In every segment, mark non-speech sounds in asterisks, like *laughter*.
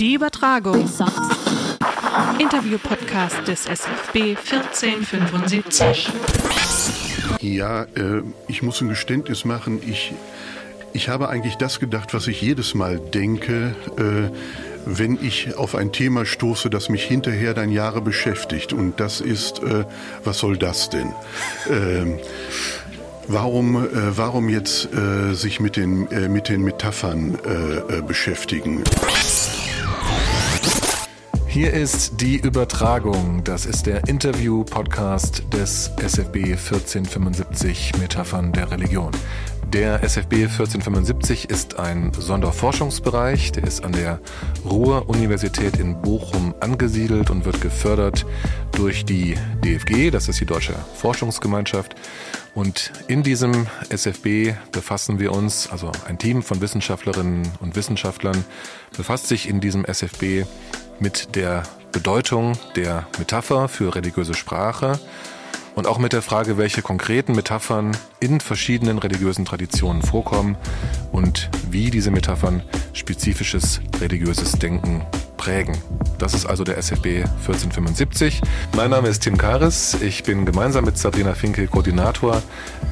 Die Übertragung. Interview-Podcast des SFB 1475. Ja, äh, ich muss ein Geständnis machen. Ich, ich habe eigentlich das gedacht, was ich jedes Mal denke, äh, wenn ich auf ein Thema stoße, das mich hinterher dann Jahre beschäftigt. Und das ist, äh, was soll das denn? Ähm, Warum, äh, warum jetzt äh, sich mit den, äh, mit den Metaphern äh, äh, beschäftigen? Hier ist die Übertragung. Das ist der Interview-Podcast des SFB 1475 Metaphern der Religion. Der SFB 1475 ist ein Sonderforschungsbereich, der ist an der Ruhr-Universität in Bochum angesiedelt und wird gefördert durch die DFG, das ist die Deutsche Forschungsgemeinschaft. Und in diesem SFB befassen wir uns, also ein Team von Wissenschaftlerinnen und Wissenschaftlern befasst sich in diesem SFB mit der Bedeutung der Metapher für religiöse Sprache und auch mit der Frage, welche konkreten Metaphern in verschiedenen religiösen Traditionen vorkommen und wie diese Metaphern spezifisches religiöses Denken prägen. Das ist also der SFB 1475. Mein Name ist Tim Karis. Ich bin gemeinsam mit Sabrina Finke Koordinator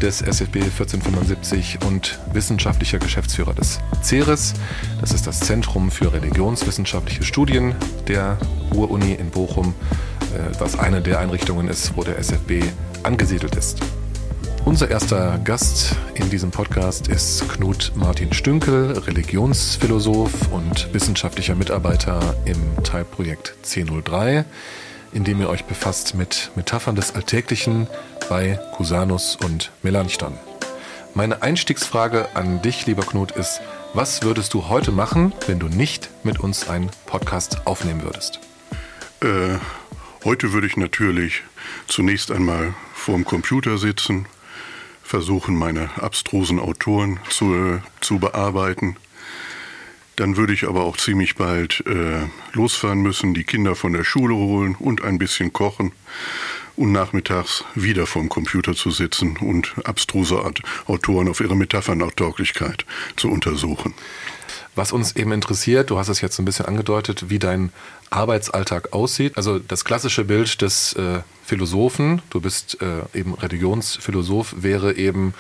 des SFB 1475 und wissenschaftlicher Geschäftsführer des CERES. Das ist das Zentrum für religionswissenschaftliche Studien der Ruhr-Uni in Bochum, äh, was eine der Einrichtungen ist, wo der SFB angesiedelt ist. Unser erster Gast in diesem Podcast ist Knut Martin Stünkel, Religionsphilosoph und wissenschaftlicher Mitarbeiter im Teilprojekt C03, in dem ihr euch befasst mit Metaphern des Alltäglichen bei Cusanus und Melanchthon. Meine Einstiegsfrage an dich, lieber Knut, ist, was würdest du heute machen, wenn du nicht mit uns einen Podcast aufnehmen würdest? Äh, heute würde ich natürlich zunächst einmal vorm Computer sitzen, versuchen, meine abstrusen Autoren zu, zu bearbeiten. Dann würde ich aber auch ziemlich bald äh, losfahren müssen, die Kinder von der Schule holen und ein bisschen kochen und nachmittags wieder vorm Computer zu sitzen und abstruse Autoren auf ihre Metaphernauchtauglichkeit zu untersuchen. Was uns eben interessiert, du hast es jetzt ein bisschen angedeutet, wie dein Arbeitsalltag aussieht. Also das klassische Bild des äh, Philosophen, du bist äh, eben Religionsphilosoph, wäre eben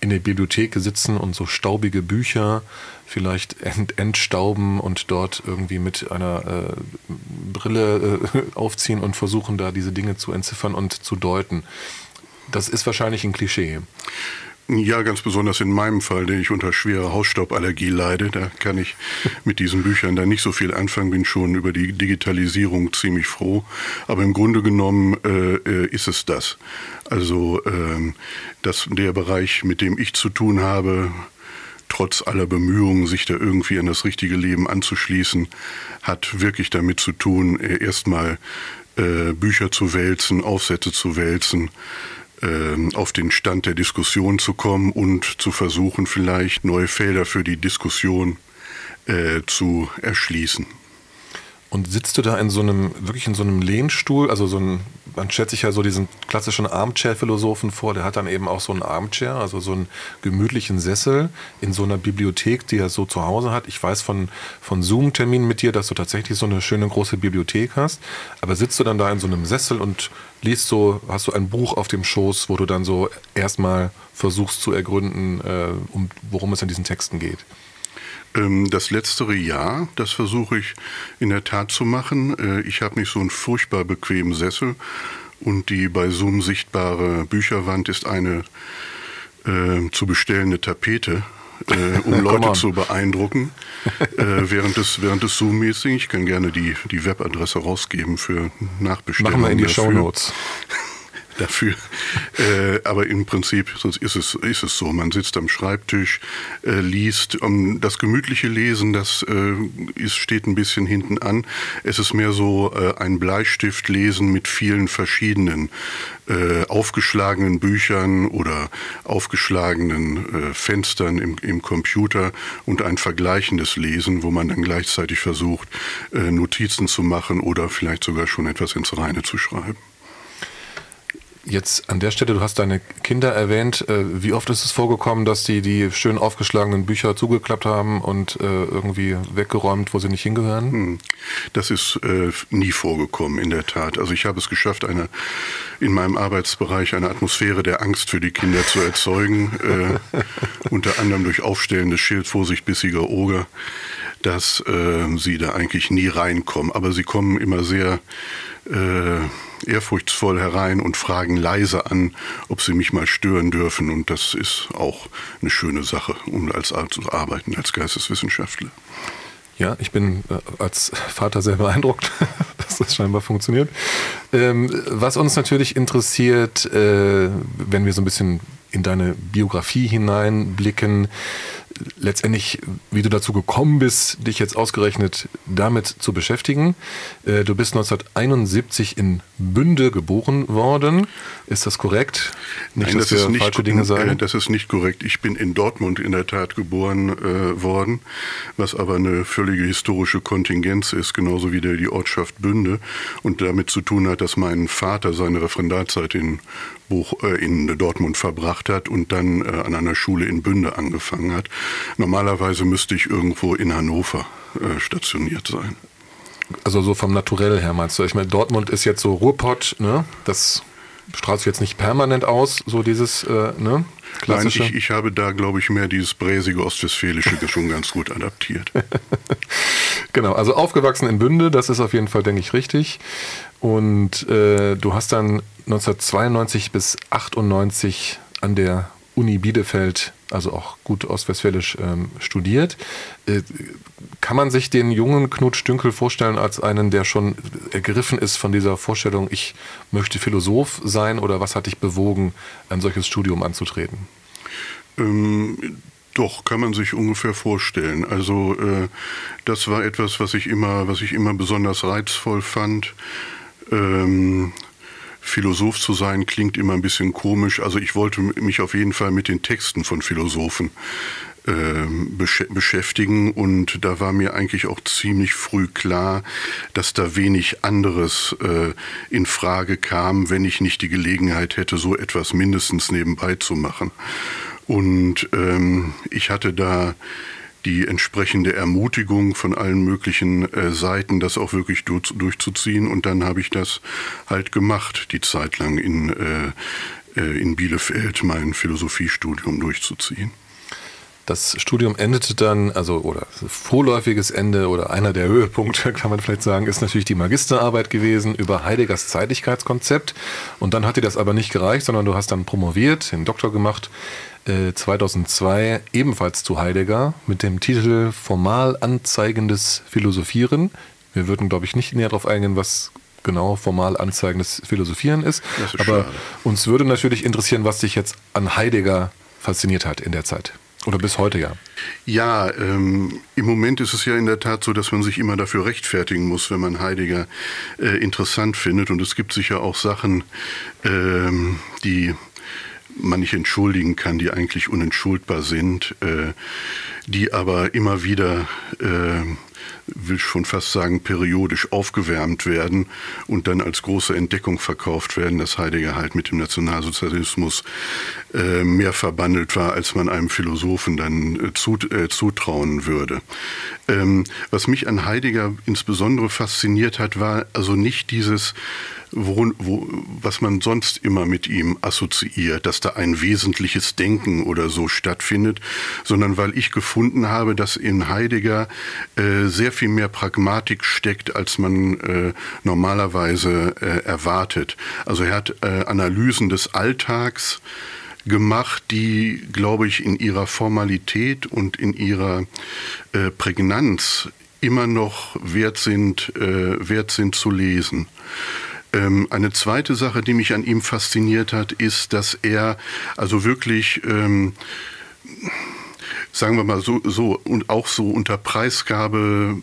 in der Bibliothek sitzen und so staubige Bücher vielleicht ent entstauben und dort irgendwie mit einer äh, Brille äh, *laughs* aufziehen und versuchen da diese Dinge zu entziffern und zu deuten. Das ist wahrscheinlich ein Klischee. Ja, ganz besonders in meinem Fall, denn ich unter schwerer Hausstauballergie leide. Da kann ich mit diesen Büchern dann nicht so viel anfangen, bin schon über die Digitalisierung ziemlich froh. Aber im Grunde genommen äh, äh ist es das. Also ähm, dass der Bereich, mit dem ich zu tun habe, trotz aller Bemühungen, sich da irgendwie an das richtige Leben anzuschließen, hat wirklich damit zu tun, äh, erstmal äh, Bücher zu wälzen, Aufsätze zu wälzen, auf den Stand der Diskussion zu kommen und zu versuchen, vielleicht neue Felder für die Diskussion äh, zu erschließen. Und sitzt du da in so einem, wirklich in so einem Lehnstuhl, also so ein, man stellt sich ja so diesen klassischen Armchair-Philosophen vor, der hat dann eben auch so einen Armchair, also so einen gemütlichen Sessel in so einer Bibliothek, die er so zu Hause hat. Ich weiß von, von Zoom-Terminen mit dir, dass du tatsächlich so eine schöne große Bibliothek hast, aber sitzt du dann da in so einem Sessel und liest so, hast du ein Buch auf dem Schoß, wo du dann so erstmal versuchst zu ergründen, äh, um, worum es in diesen Texten geht? Ähm, das letztere Jahr, das versuche ich in der Tat zu machen. Äh, ich habe nicht so einen furchtbar bequemen Sessel und die bei Zoom sichtbare Bücherwand ist eine äh, zu bestellende Tapete. Äh, um *laughs* Leute zu beeindrucken äh, während des, während des Zoom-Meetings. Ich kann gerne die, die Webadresse rausgeben für Nachbestellungen. Machen wir in die Show Notes. *laughs* dafür. Äh, aber im Prinzip sonst ist es, ist es so. Man sitzt am Schreibtisch, äh, liest. Um, das gemütliche Lesen, das äh, ist, steht ein bisschen hinten an. Es ist mehr so äh, ein Bleistiftlesen mit vielen verschiedenen äh, aufgeschlagenen Büchern oder aufgeschlagenen äh, Fenstern im, im Computer und ein vergleichendes Lesen, wo man dann gleichzeitig versucht, Notizen zu machen oder vielleicht sogar schon etwas ins Reine zu schreiben. Jetzt an der Stelle, du hast deine Kinder erwähnt. Äh, wie oft ist es vorgekommen, dass die die schön aufgeschlagenen Bücher zugeklappt haben und äh, irgendwie weggeräumt, wo sie nicht hingehören? Hm. Das ist äh, nie vorgekommen, in der Tat. Also ich habe es geschafft, eine, in meinem Arbeitsbereich eine Atmosphäre der Angst für die Kinder zu erzeugen. äh, *laughs* unter anderem durch aufstellendes Schild Vorsicht bissiger Oger, dass äh, sie da eigentlich nie reinkommen. Aber sie kommen immer sehr äh, ehrfurchtsvoll herein und fragen leise an, ob sie mich mal stören dürfen. Und das ist auch eine schöne Sache, um als zu arbeiten als Geisteswissenschaftler. Ja, ich bin äh, als Vater sehr beeindruckt, *laughs* dass das scheinbar funktioniert. Ähm, was uns natürlich interessiert, äh, wenn wir so ein bisschen in deine Biografie hineinblicken, letztendlich, wie du dazu gekommen bist, dich jetzt ausgerechnet damit zu beschäftigen. Äh, du bist 1971 in Bünde geboren worden. Ist das korrekt? Nicht, Nein, das ist nicht, falsche Dinge sagen. Äh, das ist nicht korrekt. Ich bin in Dortmund in der Tat geboren äh, worden, was aber eine völlige historische Kontingenz ist, genauso wie der, die Ortschaft Bünde und damit zu tun hat, dass mein Vater seine Referendarzeit in Buch äh, in Dortmund verbracht hat und dann äh, an einer Schule in Bünde angefangen hat. Normalerweise müsste ich irgendwo in Hannover äh, stationiert sein. Also so vom Naturell her meinst du? Ich meine, Dortmund ist jetzt so Ruhrpott, ne? Das strahlt sich jetzt nicht permanent aus, so dieses, äh, ne? Klassische. Nein, ich, ich habe da, glaube ich, mehr dieses bräsige Ostwestfälische *laughs* schon ganz gut adaptiert. *laughs* genau, also aufgewachsen in Bünde, das ist auf jeden Fall, denke ich, richtig. Und äh, du hast dann 1992 bis 98 an der Uni Bielefeld, also auch gut ostwestfälisch, ähm, studiert. Äh, kann man sich den jungen Knut Stünkel vorstellen als einen, der schon ergriffen ist von dieser Vorstellung, ich möchte Philosoph sein oder was hat dich bewogen, ein solches Studium anzutreten? Ähm, doch, kann man sich ungefähr vorstellen. Also äh, das war etwas, was ich immer, was ich immer besonders reizvoll fand. Ähm, Philosoph zu sein klingt immer ein bisschen komisch. Also ich wollte mich auf jeden Fall mit den Texten von Philosophen äh, besch beschäftigen und da war mir eigentlich auch ziemlich früh klar, dass da wenig anderes äh, in Frage kam, wenn ich nicht die Gelegenheit hätte, so etwas mindestens nebenbei zu machen. Und ähm, ich hatte da die entsprechende Ermutigung von allen möglichen äh, Seiten, das auch wirklich durch, durchzuziehen. Und dann habe ich das halt gemacht, die Zeit lang in, äh, äh, in Bielefeld mein Philosophiestudium durchzuziehen. Das Studium endete dann, also oder vorläufiges Ende oder einer der Höhepunkte, *laughs* kann man vielleicht sagen, ist natürlich die Magisterarbeit gewesen über Heideggers Zeitlichkeitskonzept. Und dann hat dir das aber nicht gereicht, sondern du hast dann promoviert, den Doktor gemacht 2002 äh, ebenfalls zu Heidegger mit dem Titel Formal anzeigendes Philosophieren. Wir würden, glaube ich, nicht näher darauf eingehen, was genau formal anzeigendes Philosophieren ist. ist Aber schade. uns würde natürlich interessieren, was dich jetzt an Heidegger fasziniert hat in der Zeit. Oder bis heute ja. Ja, ähm, im Moment ist es ja in der Tat so, dass man sich immer dafür rechtfertigen muss, wenn man Heidegger äh, interessant findet. Und es gibt sicher auch Sachen, ähm, die man nicht entschuldigen kann, die eigentlich unentschuldbar sind, äh, die aber immer wieder, äh, will schon fast sagen, periodisch aufgewärmt werden und dann als große Entdeckung verkauft werden, dass Heidegger halt mit dem Nationalsozialismus äh, mehr verbandelt war, als man einem Philosophen dann äh, zut äh, zutrauen würde. Ähm, was mich an Heidegger insbesondere fasziniert hat, war also nicht dieses wo, wo, was man sonst immer mit ihm assoziiert, dass da ein wesentliches Denken oder so stattfindet, sondern weil ich gefunden habe, dass in Heidegger äh, sehr viel mehr Pragmatik steckt, als man äh, normalerweise äh, erwartet. Also er hat äh, Analysen des Alltags gemacht, die, glaube ich, in ihrer Formalität und in ihrer äh, Prägnanz immer noch wert sind, äh, wert sind zu lesen. Ähm, eine zweite Sache, die mich an ihm fasziniert hat, ist, dass er also wirklich ähm, sagen wir mal so, so und auch so unter Preisgabe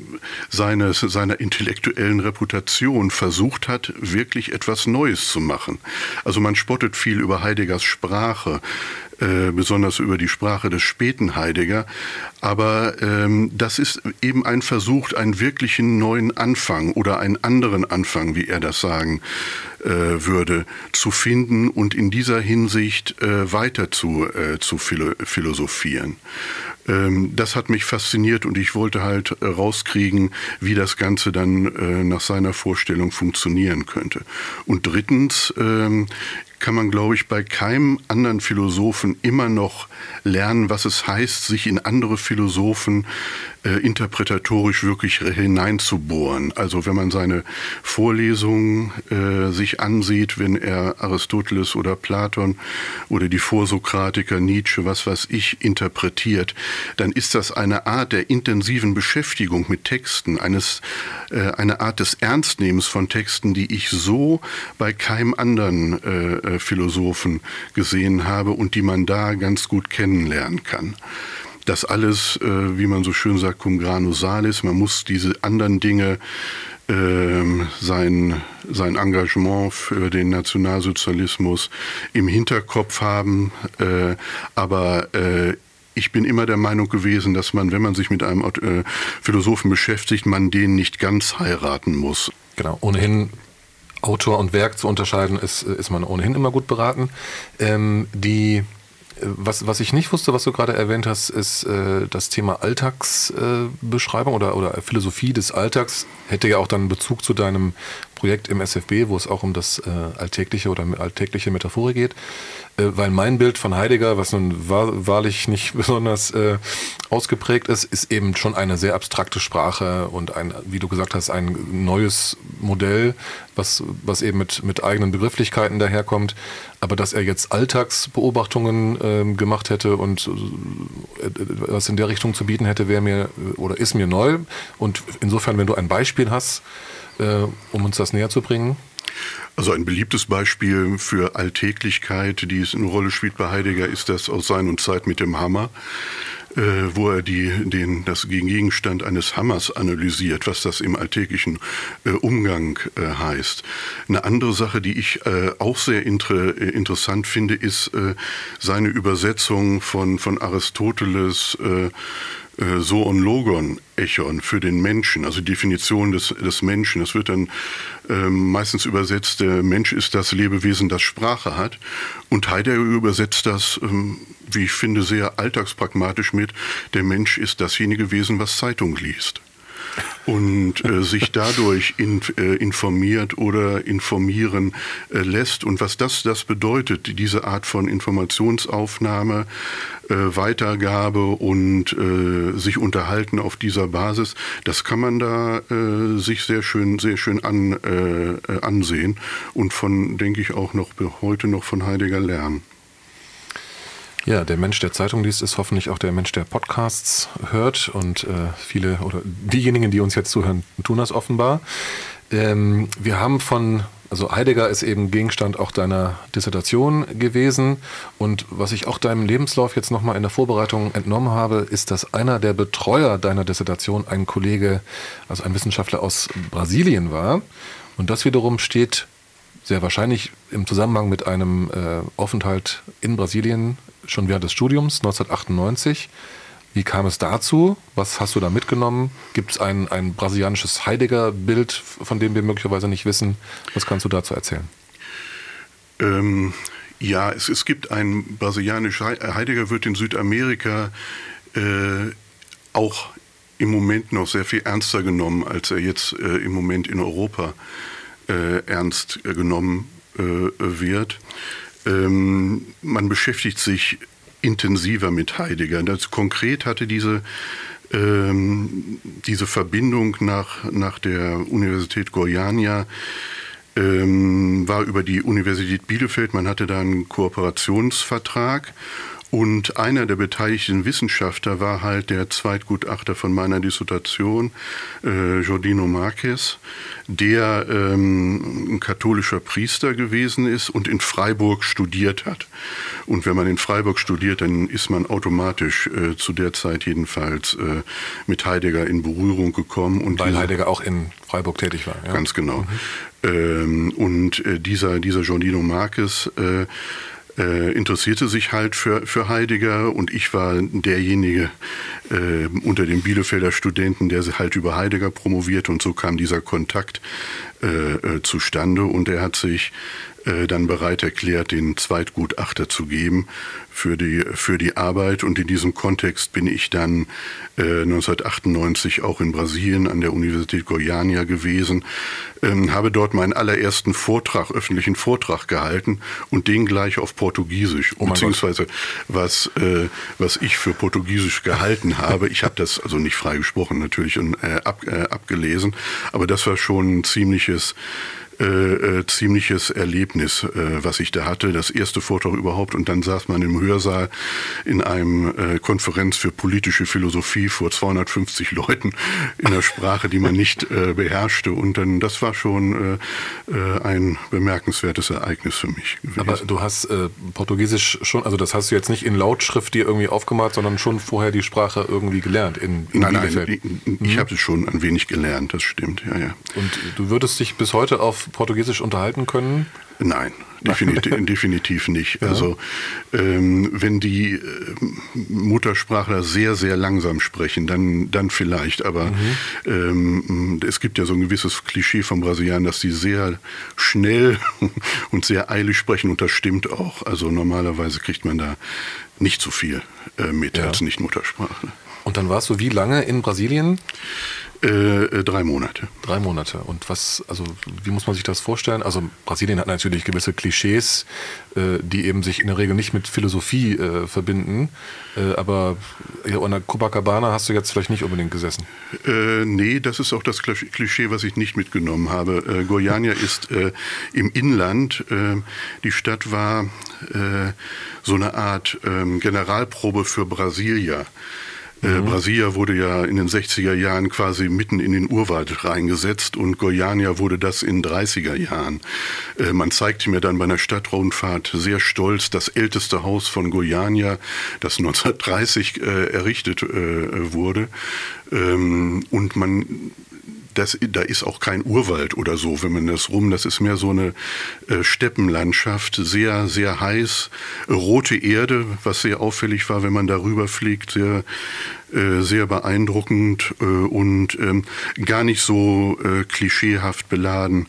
seines, seiner intellektuellen Reputation versucht hat, wirklich etwas Neues zu machen. Also man spottet viel über Heideggers Sprache. Äh, besonders über die Sprache des späten Heidegger. Aber ähm, das ist eben ein Versuch, einen wirklichen neuen Anfang oder einen anderen Anfang, wie er das sagen äh, würde, zu finden und in dieser Hinsicht äh, weiter zu, äh, zu philosophieren. Ähm, das hat mich fasziniert und ich wollte halt äh, rauskriegen, wie das Ganze dann nach seiner Vorstellung funktionieren könnte. Und drittens, ähm, kann man, glaube ich, bei keinem anderen Philosophen immer noch lernen, was es heißt, sich in andere Philosophen äh, interpretatorisch wirklich hineinzubohren. Also wenn man seine Vorlesungen äh, sich ansieht, wenn er Aristoteles oder Platon oder die Vorsokratiker Nietzsche, was weiß ich, interpretiert, dann ist das eine Art der intensiven Beschäftigung mit Texten, eines, äh, eine Art des Ernstnehmens von Texten, die ich so bei keinem anderen äh, äh Philosophen gesehen habe und die man da ganz gut kennenlernen kann das alles, äh, wie man so schön sagt, cum grano salis. Man muss diese anderen Dinge, äh, sein, sein Engagement für den Nationalsozialismus im Hinterkopf haben. Äh, aber äh, ich bin immer der Meinung gewesen, dass man, wenn man sich mit einem Philosophen beschäftigt, man den nicht ganz heiraten muss. Genau, ohnehin Autor und Werk zu unterscheiden, ist, ist man ohnehin immer gut beraten. Ähm, die was, was ich nicht wusste, was du gerade erwähnt hast, ist äh, das Thema Alltagsbeschreibung äh, oder, oder Philosophie des Alltags. Hätte ja auch dann Bezug zu deinem Projekt im SFB, wo es auch um das äh, alltägliche oder alltägliche Metaphorik geht. Äh, weil mein Bild von Heidegger, was nun wahr, wahrlich nicht *laughs* besonders äh, ausgeprägt ist, ist eben schon eine sehr abstrakte Sprache und ein, wie du gesagt hast, ein neues Modell, was, was eben mit, mit eigenen Begrifflichkeiten daherkommt. Aber dass er jetzt Alltagsbeobachtungen ähm, gemacht hätte und äh, was in der Richtung zu bieten hätte, wäre mir oder ist mir neu. Und insofern, wenn du ein Beispiel hast, äh, um uns das näher zu bringen. Also ein beliebtes Beispiel für Alltäglichkeit, die es eine Rolle spielt bei Heidegger, ist das aus Sein und Zeit mit dem Hammer äh, wo er die, den, das Gegenstand eines Hammers analysiert, was das im alltäglichen äh, Umgang äh, heißt. Eine andere Sache, die ich äh, auch sehr inter, äh, interessant finde, ist äh, seine Übersetzung von, von Aristoteles Soon Logon Echon für den Menschen, also Definition des, des Menschen. Das wird dann ähm, meistens übersetzt, der Mensch ist das Lebewesen, das Sprache hat. Und Heidegger übersetzt das, ähm, wie ich finde, sehr alltagspragmatisch mit, der Mensch ist dasjenige Wesen, was Zeitung liest und äh, sich *laughs* dadurch in, äh, informiert oder informieren äh, lässt. Und was das, das bedeutet, diese Art von Informationsaufnahme, äh, Weitergabe und äh, sich unterhalten auf dieser Basis, das kann man da äh, sich sehr schön, sehr schön an, ansehen und von, denke ich, auch noch heute noch von Heidegger lernen. Ja, der Mensch, der Zeitung liest, ist hoffentlich auch der Mensch, der Podcasts hört. Und äh, viele oder diejenigen, die uns jetzt zuhören, tun das offenbar. Ähm, wir haben von, also Heidegger ist eben Gegenstand auch deiner Dissertation gewesen. Und was ich auch deinem Lebenslauf jetzt nochmal in der Vorbereitung entnommen habe, ist, dass einer der Betreuer deiner Dissertation ein Kollege, also ein Wissenschaftler aus Brasilien war. Und das wiederum steht sehr wahrscheinlich im Zusammenhang mit einem äh, Aufenthalt in Brasilien schon während des Studiums 1998. Wie kam es dazu? Was hast du da mitgenommen? Gibt es ein, ein brasilianisches Heidegger-Bild, von dem wir möglicherweise nicht wissen? Was kannst du dazu erzählen? Ähm, ja, es, es gibt ein brasilianisches Heidegger wird in Südamerika äh, auch im Moment noch sehr viel ernster genommen, als er jetzt äh, im Moment in Europa äh, ernst genommen äh, wird. Ähm, man beschäftigt sich intensiver mit Heidegger. Das konkret hatte diese ähm, diese Verbindung nach, nach der Universität Goiânia ähm, war über die Universität Bielefeld. Man hatte da einen Kooperationsvertrag und einer der beteiligten Wissenschaftler war halt der Zweitgutachter von meiner Dissertation, äh, Jordino Marquez, der ähm, ein katholischer Priester gewesen ist und in Freiburg studiert hat. Und wenn man in Freiburg studiert, dann ist man automatisch äh, zu der Zeit jedenfalls äh, mit Heidegger in Berührung gekommen. Und Weil Heidegger auch in Freiburg tätig war. Ja? Ganz genau. Mhm. Ähm, und äh, dieser, dieser Giordino Marquez äh, äh, interessierte sich halt für, für Heidegger und ich war derjenige äh, unter den Bielefelder Studenten, der halt über Heidegger promovierte und so kam dieser Kontakt äh, äh zustande und er hat sich dann bereit erklärt, den Zweitgutachter zu geben für die, für die Arbeit. Und in diesem Kontext bin ich dann äh, 1998 auch in Brasilien an der Universität Goiânia gewesen, ähm, habe dort meinen allerersten Vortrag, öffentlichen Vortrag gehalten und den gleich auf Portugiesisch, oh beziehungsweise was, äh, was ich für Portugiesisch gehalten habe. Ich habe das also nicht frei gesprochen natürlich und äh, ab, äh, abgelesen, aber das war schon ein ziemliches äh, äh, ziemliches Erlebnis, äh, was ich da hatte. Das erste Vortrag überhaupt und dann saß man im Hörsaal in einem äh, Konferenz für politische Philosophie vor 250 Leuten in einer Sprache, die man nicht äh, beherrschte und dann das war schon äh, ein bemerkenswertes Ereignis für mich. Gewesen. Aber du hast Portugiesisch schon, also das hast du jetzt nicht in Lautschrift dir irgendwie aufgemalt, sondern schon vorher die Sprache irgendwie gelernt in, in nein, Bielefeld. Nein, ich, ich mhm. habe es schon ein wenig gelernt, das stimmt, ja, ja. Und du würdest dich bis heute auf Portugiesisch unterhalten können? Nein, definitiv, *laughs* definitiv nicht. Ja. Also ähm, wenn die äh, Muttersprachler sehr, sehr langsam sprechen, dann, dann vielleicht. Aber mhm. ähm, es gibt ja so ein gewisses Klischee von Brasilianern, dass sie sehr schnell *laughs* und sehr eilig sprechen und das stimmt auch. Also normalerweise kriegt man da nicht so viel äh, mit ja. als Nicht-Muttersprachler. Und dann warst du wie lange in Brasilien? Äh, äh, drei Monate. Drei Monate. Und was, also wie muss man sich das vorstellen? Also Brasilien hat natürlich gewisse Klischees, äh, die eben sich in der Regel nicht mit Philosophie äh, verbinden. Äh, aber ja, an der Copacabana hast du jetzt vielleicht nicht unbedingt gesessen. Äh, nee, das ist auch das Klischee, was ich nicht mitgenommen habe. Äh, Goiânia *laughs* ist im Inland. Die Stadt war so eine Art äh, Generalprobe für Brasilia. Äh, mhm. Brasilia wurde ja in den 60er Jahren quasi mitten in den Urwald reingesetzt und Goiânia wurde das in 30er Jahren. Äh, man zeigte mir dann bei einer Stadtrundfahrt sehr stolz das älteste Haus von Goiânia, das 1930 äh, errichtet wurde. Ähm, und man das, da ist auch kein Urwald oder so, wenn man das rum, das ist mehr so eine äh, Steppenlandschaft, sehr, sehr heiß, rote Erde, was sehr auffällig war, wenn man darüber fliegt, sehr, äh, sehr beeindruckend äh, und ähm, gar nicht so äh, klischeehaft beladen,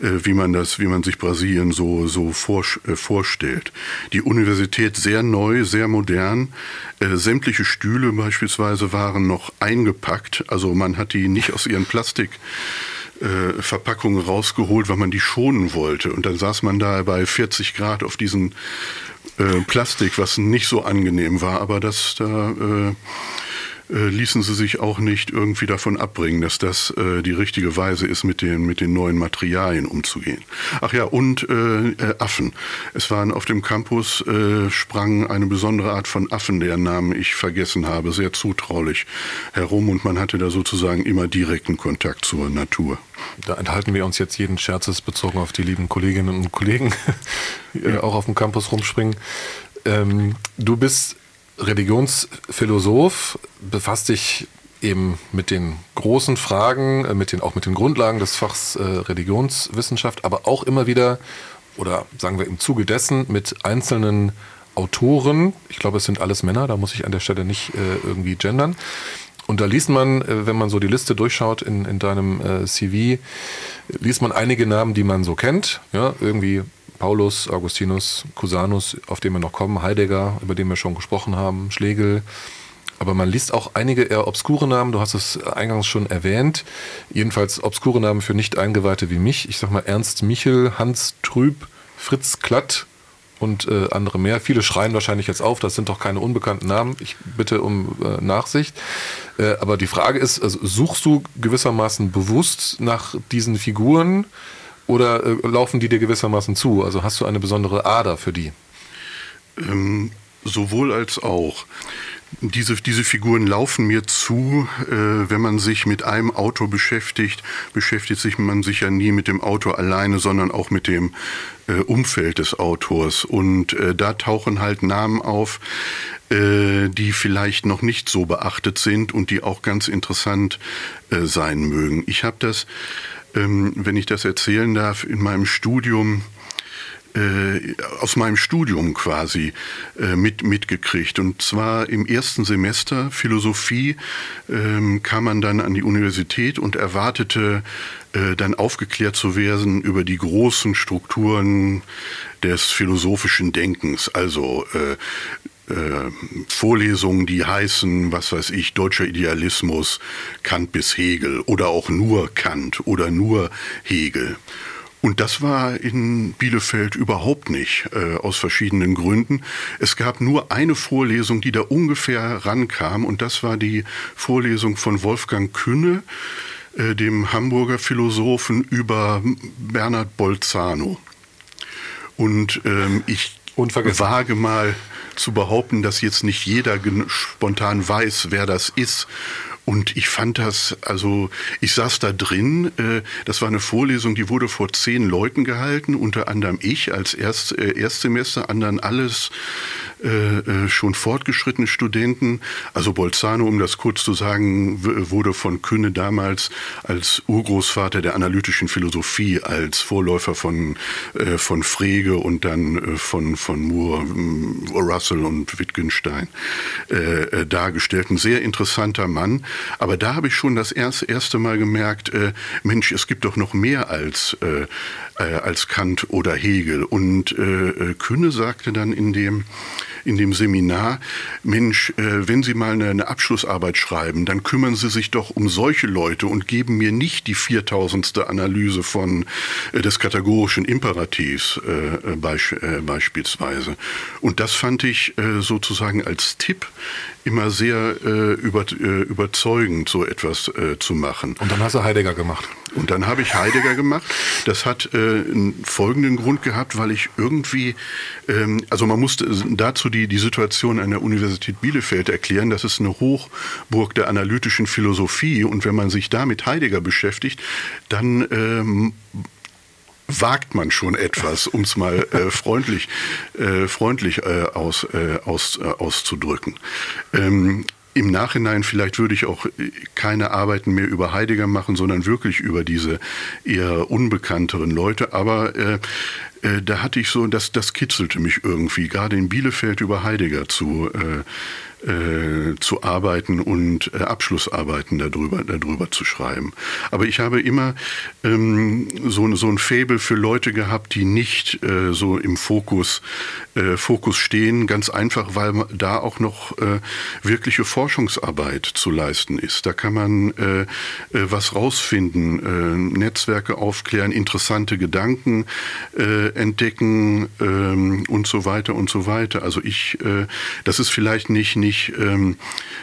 äh, wie man das, wie man sich Brasilien so, so vor, äh, vorstellt. Die Universität sehr neu, sehr modern. Sämtliche Stühle beispielsweise waren noch eingepackt, also man hat die nicht aus ihren Plastik Verpackungen rausgeholt, weil man die schonen wollte. Und dann saß man da bei 40 Grad auf diesen äh, Plastik, was nicht so angenehm war. Aber das da äh, äh, ließen sie sich auch nicht irgendwie davon abbringen, dass das äh, die richtige Weise ist, mit den, mit den neuen Materialien umzugehen. Ach ja, und äh, äh, Affen. Es waren auf dem Campus, äh, sprang eine besondere Art von Affen, deren Namen ich vergessen habe, sehr zutraulich herum und man hatte da sozusagen immer direkten Kontakt zur Natur. Da enthalten wir uns jetzt jeden Scherzes bezogen auf die lieben Kolleginnen und Kollegen, *laughs* die ja. auch auf dem Campus rumspringen. Ähm, du bist Religionsphilosoph, befasst dich eben mit den großen Fragen, äh, mit den, auch mit den Grundlagen des Fachs äh, Religionswissenschaft, aber auch immer wieder, oder sagen wir im Zuge dessen, mit einzelnen Autoren, ich glaube, es sind alles Männer, da muss ich an der Stelle nicht äh, irgendwie gendern. Und da liest man, äh, wenn man so die Liste durchschaut in, in deinem äh, CV, liest man einige Namen, die man so kennt. Ja, irgendwie Paulus, Augustinus, Cusanus, auf den wir noch kommen, Heidegger, über den wir schon gesprochen haben, Schlegel. Aber man liest auch einige eher obskure Namen, du hast es eingangs schon erwähnt. Jedenfalls obskure Namen für Nicht-Eingeweihte wie mich. Ich sag mal Ernst Michel, Hans Trüb, Fritz Klatt und äh, andere mehr. Viele schreien wahrscheinlich jetzt auf, das sind doch keine unbekannten Namen. Ich bitte um äh, Nachsicht. Äh, aber die Frage ist, also suchst du gewissermaßen bewusst nach diesen Figuren? Oder äh, laufen die dir gewissermaßen zu? Also hast du eine besondere Ader für die? Ähm, sowohl als auch. Diese, diese Figuren laufen mir zu, äh, wenn man sich mit einem Auto beschäftigt, beschäftigt sich man sich ja nie mit dem Auto alleine, sondern auch mit dem äh, Umfeld des Autors. Und äh, da tauchen halt Namen auf, äh, die vielleicht noch nicht so beachtet sind und die auch ganz interessant äh, sein mögen. Ich habe das ähm, wenn ich das erzählen darf, in meinem Studium äh, aus meinem Studium quasi äh, mit, mitgekriegt. Und zwar im ersten Semester Philosophie ähm, kam man dann an die Universität und erwartete äh, dann aufgeklärt zu werden über die großen Strukturen des philosophischen Denkens, also äh, Vorlesungen, die heißen, was weiß ich, deutscher Idealismus, Kant bis Hegel oder auch nur Kant oder nur Hegel. Und das war in Bielefeld überhaupt nicht, äh, aus verschiedenen Gründen. Es gab nur eine Vorlesung, die da ungefähr rankam, und das war die Vorlesung von Wolfgang Künne, äh, dem Hamburger Philosophen, über Bernhard Bolzano. Und ähm, ich wage mal zu behaupten, dass jetzt nicht jeder spontan weiß, wer das ist. Und ich fand das, also ich saß da drin, äh, das war eine Vorlesung, die wurde vor zehn Leuten gehalten, unter anderem ich als Erst, äh, Erstsemester, anderen alles äh, äh, schon fortgeschrittene Studenten. Also Bolzano, um das kurz zu sagen, wurde von Künne damals als Urgroßvater der analytischen Philosophie, als Vorläufer von, äh, von Frege und dann äh, von, von Moore, äh, Russell und Wittgenstein äh, dargestellt. Ein sehr interessanter Mann. Aber da habe ich schon das erste, erste Mal gemerkt, Mensch, es gibt doch noch mehr als, als Kant oder Hegel. Und Künne sagte dann in dem in dem Seminar, Mensch, äh, wenn Sie mal eine, eine, Abschlussarbeit schreiben, dann kümmern Sie sich doch um solche Leute und geben mir nicht die viertausendste Analyse von äh, des kategorischen Imperativs äh, äh beisch, äh, beispielsweise. Und das fand ich äh, sozusagen als Tipp immer sehr äh, über, äh, überzeugend, so etwas äh, zu machen. Und dann hast du Heidegger gemacht. Und dann habe ich Heidegger gemacht. Das hat äh, einen folgenden Grund gehabt, weil ich irgendwie, ähm, also man musste dazu die, die Situation an der Universität Bielefeld erklären. Das ist eine Hochburg der analytischen Philosophie. Und wenn man sich da mit Heidegger beschäftigt, dann ähm, wagt man schon etwas, um es mal äh, freundlich, äh, freundlich äh, aus, äh, aus, äh, auszudrücken. Ähm, im Nachhinein vielleicht würde ich auch keine Arbeiten mehr über Heidegger machen, sondern wirklich über diese eher unbekannteren Leute. Aber äh, äh, da hatte ich so, das, das kitzelte mich irgendwie, gerade in Bielefeld über Heidegger zu, äh, äh, zu arbeiten und äh, Abschlussarbeiten darüber, darüber zu schreiben. Aber ich habe immer ähm, so, so ein Faible für Leute gehabt, die nicht äh, so im Fokus, äh, Fokus stehen, ganz einfach, weil da auch noch äh, wirkliche Forschungsarbeit zu leisten ist. Da kann man äh, was rausfinden, Netzwerke aufklären, interessante Gedanken entdecken äh, und so weiter und so weiter. Also ich, das ist vielleicht nicht, nicht nicht, ähm,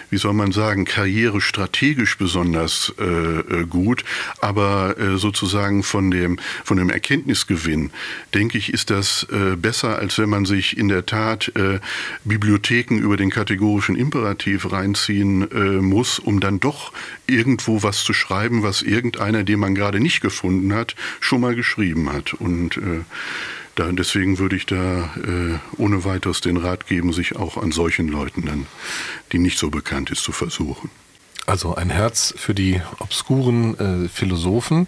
wie soll man sagen, karrierestrategisch besonders äh, äh, gut, aber äh, sozusagen von dem, von dem Erkenntnisgewinn, denke ich, ist das äh, besser, als wenn man sich in der Tat äh, Bibliotheken über den kategorischen Imperativ reinziehen äh, muss, um dann doch irgendwo was zu schreiben, was irgendeiner, den man gerade nicht gefunden hat, schon mal geschrieben hat. Und da, deswegen würde ich da äh, ohne weiteres den Rat geben, sich auch an solchen Leuten dann, die nicht so bekannt ist, zu versuchen. Also ein Herz für die obskuren äh, Philosophen.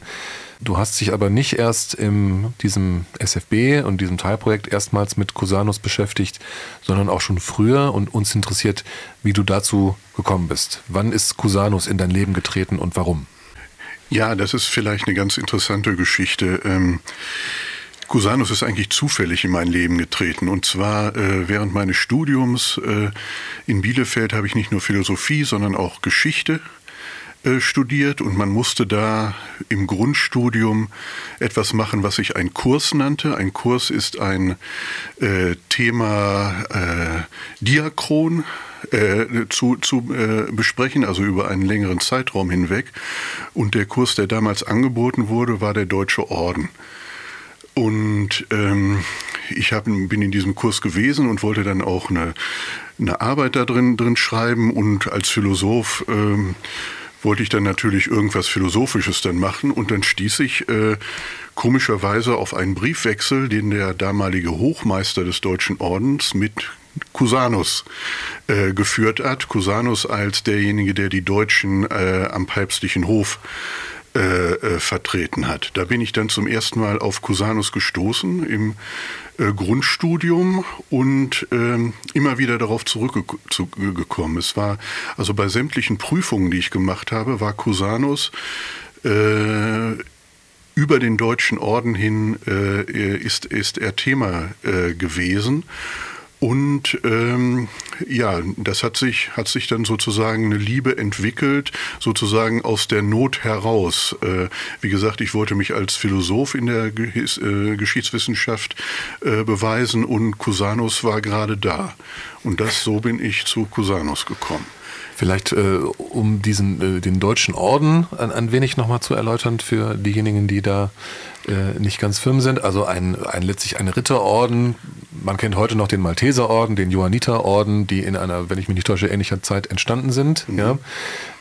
Du hast dich aber nicht erst in diesem SFB und diesem Teilprojekt erstmals mit Cusanus beschäftigt, sondern auch schon früher und uns interessiert, wie du dazu gekommen bist. Wann ist Cusanus in dein Leben getreten und warum? Ja, das ist vielleicht eine ganz interessante Geschichte. Ähm Cusanus ist eigentlich zufällig in mein Leben getreten. Und zwar äh, während meines Studiums äh, in Bielefeld habe ich nicht nur Philosophie, sondern auch Geschichte äh, studiert und man musste da im Grundstudium etwas machen, was sich ein Kurs nannte. Ein Kurs ist ein äh, Thema äh, Diachron äh, zu, zu äh, besprechen, also über einen längeren Zeitraum hinweg. Und der Kurs, der damals angeboten wurde, war der Deutsche Orden. Und ähm, ich hab, bin in diesem Kurs gewesen und wollte dann auch eine, eine Arbeit da drin, drin schreiben. Und als Philosoph ähm, wollte ich dann natürlich irgendwas Philosophisches dann machen. Und dann stieß ich äh, komischerweise auf einen Briefwechsel, den der damalige Hochmeister des Deutschen Ordens mit Cusanus äh, geführt hat. Cusanus als derjenige, der die Deutschen äh, am päpstlichen Hof äh, äh, vertreten hat. Da bin ich dann zum ersten Mal auf Cusanus gestoßen im äh, Grundstudium und ähm, immer wieder darauf zurückgekommen. Es war also bei sämtlichen Prüfungen, die ich gemacht habe, war Cusanus äh, über den deutschen Orden hin äh, ist, ist er Thema äh, gewesen. Und ähm, ja, das hat sich, hat sich dann sozusagen eine Liebe entwickelt, sozusagen aus der Not heraus. Äh, wie gesagt, ich wollte mich als Philosoph in der äh, Geschichtswissenschaft äh, beweisen und Cusanus war gerade da. Und das, so bin ich zu Cusanus gekommen. Vielleicht, äh, um diesen, äh, den deutschen Orden ein, ein wenig nochmal zu erläutern für diejenigen, die da äh, nicht ganz firm sind. Also ein, ein letztlich ein Ritterorden. Man kennt heute noch den Malteserorden, den Johanniterorden, die in einer, wenn ich mich nicht täusche, ähnlicher Zeit entstanden sind. Mhm. Ja.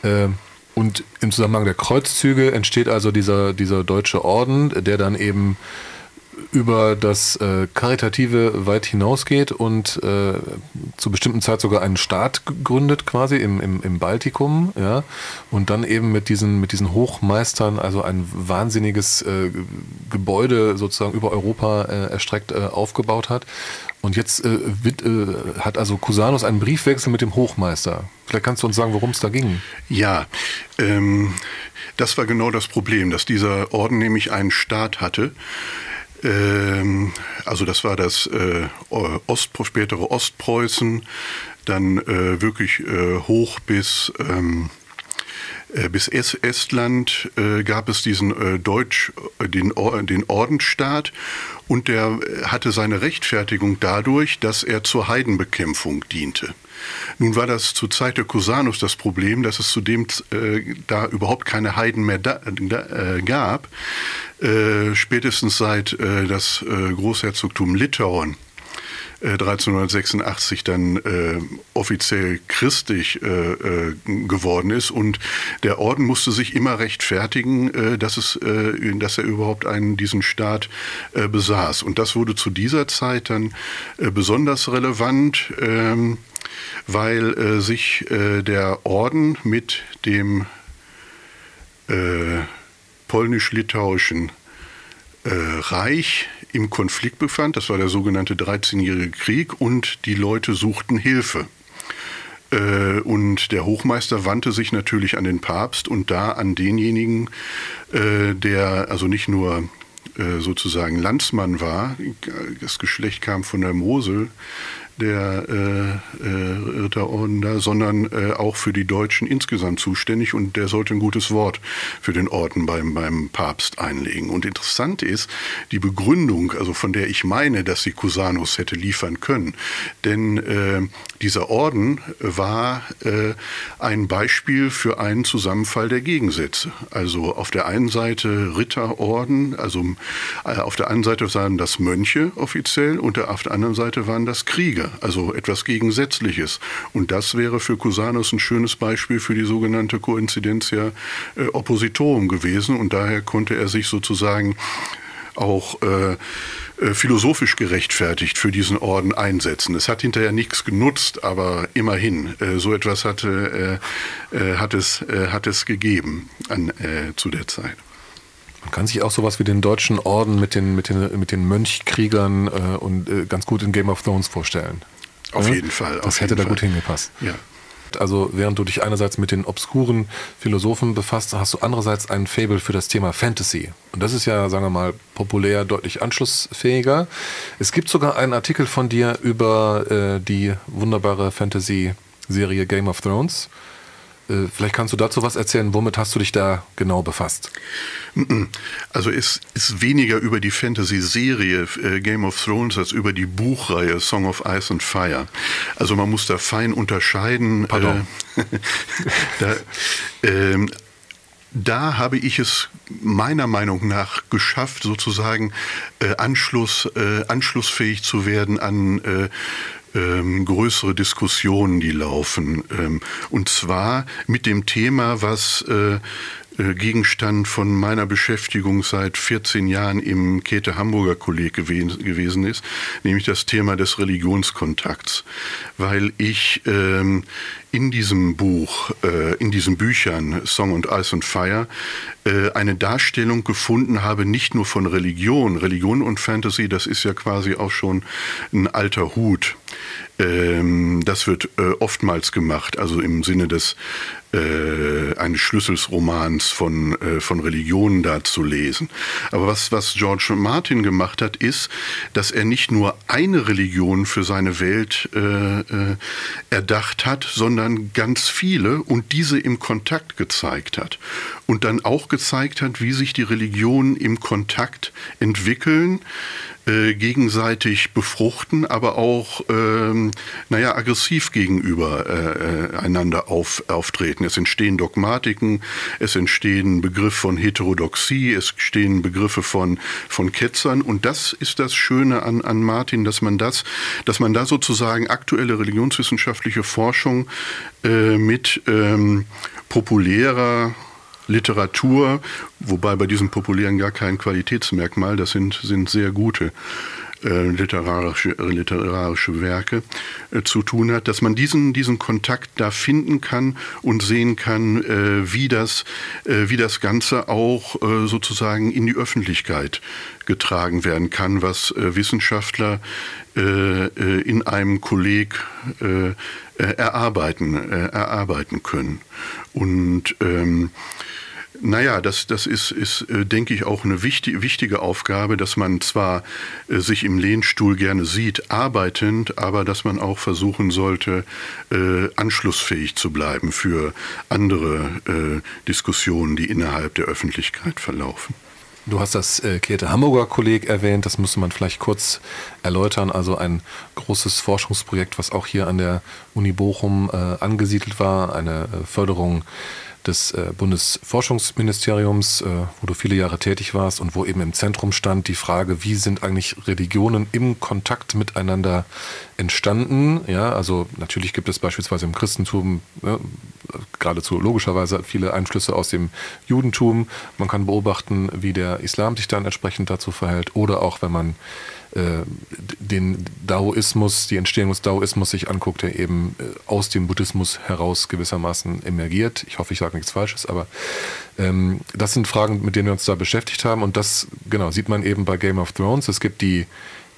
Äh, und im Zusammenhang der Kreuzzüge entsteht also dieser, dieser deutsche Orden, der dann eben über das äh, Karitative weit hinausgeht und äh, zu bestimmten Zeit sogar einen Staat gründet, quasi im, im, im Baltikum, ja, und dann eben mit diesen, mit diesen Hochmeistern also ein wahnsinniges äh, Gebäude sozusagen über Europa äh, erstreckt äh, aufgebaut hat. Und jetzt äh, wird, hat also Cusanus einen Briefwechsel mit dem Hochmeister. Vielleicht kannst du uns sagen, worum es da ging. Ja, ähm, das war genau das Problem, dass dieser Orden nämlich einen Staat hatte ähm, also das war das äh, Ost, spätere Ostpreußen, dann äh, wirklich äh, hoch bis ähm, äh, bis Estland äh, gab es diesen äh, Deutsch, äh, den, den Ordensstaat und der hatte seine Rechtfertigung dadurch, dass er zur Heidenbekämpfung diente. Nun war das zur Zeit der Cusanus das Problem, dass es zudem äh, da überhaupt keine Heiden mehr da, da, äh, gab. Äh, spätestens seit äh, das äh, Großherzogtum Litauen 1386 äh, dann äh, offiziell christlich äh, äh, geworden ist und der Orden musste sich immer rechtfertigen, dass, es, dass er überhaupt einen diesen Staat besaß. Und das wurde zu dieser Zeit dann besonders relevant. Ähm, weil äh, sich äh, der Orden mit dem äh, polnisch-litauischen äh, Reich im Konflikt befand. Das war der sogenannte 13-jährige Krieg und die Leute suchten Hilfe. Äh, und der Hochmeister wandte sich natürlich an den Papst und da an denjenigen, der also nicht nur sozusagen Landsmann war, das Geschlecht kam von der Mosel, der äh, äh, Ritterorden da, sondern äh, auch für die Deutschen insgesamt zuständig und der sollte ein gutes Wort für den Orden beim, beim Papst einlegen. Und interessant ist die Begründung, also von der ich meine, dass sie Cusanus hätte liefern können. Denn äh, dieser Orden war äh, ein Beispiel für einen Zusammenfall der Gegensätze. Also auf der einen Seite Ritterorden, also äh, auf der einen Seite waren das Mönche offiziell und auf der anderen Seite waren das Krieger also etwas Gegensätzliches. Und das wäre für Cusanus ein schönes Beispiel für die sogenannte Coincidentia äh, Oppositorum gewesen. Und daher konnte er sich sozusagen auch äh, äh, philosophisch gerechtfertigt für diesen Orden einsetzen. Es hat hinterher nichts genutzt, aber immerhin, äh, so etwas hatte, äh, äh hat, es, äh, hat es gegeben an, zu der Zeit. Man kann sich auch sowas wie den deutschen Orden mit den, mit den, mit den Mönchkriegern äh, und äh, ganz gut in Game of Thrones vorstellen. Auf ja? jeden Fall. Das hätte da Fall. gut hingepasst. Ja. Also während du dich einerseits mit den obskuren Philosophen befasst, hast du andererseits ein Fable für das Thema Fantasy. Und das ist ja, sagen wir mal, populär deutlich anschlussfähiger. Es gibt sogar einen Artikel von dir über äh, die wunderbare Fantasy-Serie Game of Thrones. Äh, vielleicht kannst du dazu was erzählen. Womit hast du dich da genau befasst? Also es ist weniger über die Fantasy-Serie äh, Game of Thrones als über die Buchreihe Song of Ice and Fire. Also man muss da fein unterscheiden. Pardon. Äh, *laughs* da, ähm, da habe ich es meiner Meinung nach geschafft, sozusagen äh, Anschluss, äh, anschlussfähig zu werden an äh, ähm, größere Diskussionen, die laufen. Ähm, und zwar mit dem Thema, was äh, Gegenstand von meiner Beschäftigung seit 14 Jahren im Käthe-Hamburger Kolleg gewesen ist, nämlich das Thema des Religionskontakts, weil ich ähm, in diesem Buch, äh, in diesen Büchern Song und Ice and Fire äh, eine Darstellung gefunden habe, nicht nur von Religion. Religion und Fantasy, das ist ja quasi auch schon ein alter Hut. Ähm, das wird äh, oftmals gemacht, also im Sinne des äh, eines Schlüsselsromans von, äh, von Religionen da zu lesen. Aber was, was George Martin gemacht hat, ist, dass er nicht nur eine Religion für seine Welt äh, äh, erdacht hat, sondern ganz viele und diese im Kontakt gezeigt hat. Und dann auch gezeigt hat, wie sich die Religionen im Kontakt entwickeln, äh, gegenseitig befruchten, aber auch ähm, naja, aggressiv gegenüber äh, einander auf, auftreten. Es entstehen Dogmatiken, es entstehen Begriffe von Heterodoxie, es entstehen Begriffe von, von Ketzern. Und das ist das Schöne an, an Martin, dass man das, dass man da sozusagen aktuelle religionswissenschaftliche Forschung äh, mit ähm, populärer Literatur, wobei bei diesem populären gar kein Qualitätsmerkmal, das sind, sind sehr gute literarische, literarische Werke äh, zu tun hat, dass man diesen, diesen Kontakt da finden kann und sehen kann, äh, wie, das, äh, wie das Ganze auch äh, sozusagen in die Öffentlichkeit getragen werden kann, was äh, Wissenschaftler in einem Kolleg erarbeiten, erarbeiten können. Und ähm, naja, das, das ist, ist äh, denke ich, auch eine wichtig, wichtige Aufgabe, dass man zwar äh, sich im Lehnstuhl gerne sieht, arbeitend, aber dass man auch versuchen sollte, äh, anschlussfähig zu bleiben für andere Diskussionen, die innerhalb der Öffentlichkeit verlaufen. Du hast das äh, Käthe Hamburger Kolleg erwähnt, das müsste man vielleicht kurz erläutern. Also ein großes Forschungsprojekt, was auch hier an der Uni Bochum äh, angesiedelt war, eine äh, Förderung des äh, Bundesforschungsministeriums, äh, wo du viele Jahre tätig warst und wo eben im Zentrum stand die Frage, wie sind eigentlich Religionen im Kontakt miteinander entstanden? Ja, also natürlich gibt es beispielsweise im Christentum ja, geradezu logischerweise viele Einflüsse aus dem Judentum. Man kann beobachten, wie der Islam sich dann entsprechend dazu verhält oder auch wenn man den Daoismus, die Entstehung des Daoismus sich anguckt, der eben äh, aus dem Buddhismus heraus gewissermaßen emergiert. Ich hoffe, ich sage nichts Falsches, aber ähm, das sind Fragen, mit denen wir uns da beschäftigt haben und das genau sieht man eben bei Game of Thrones. Es gibt die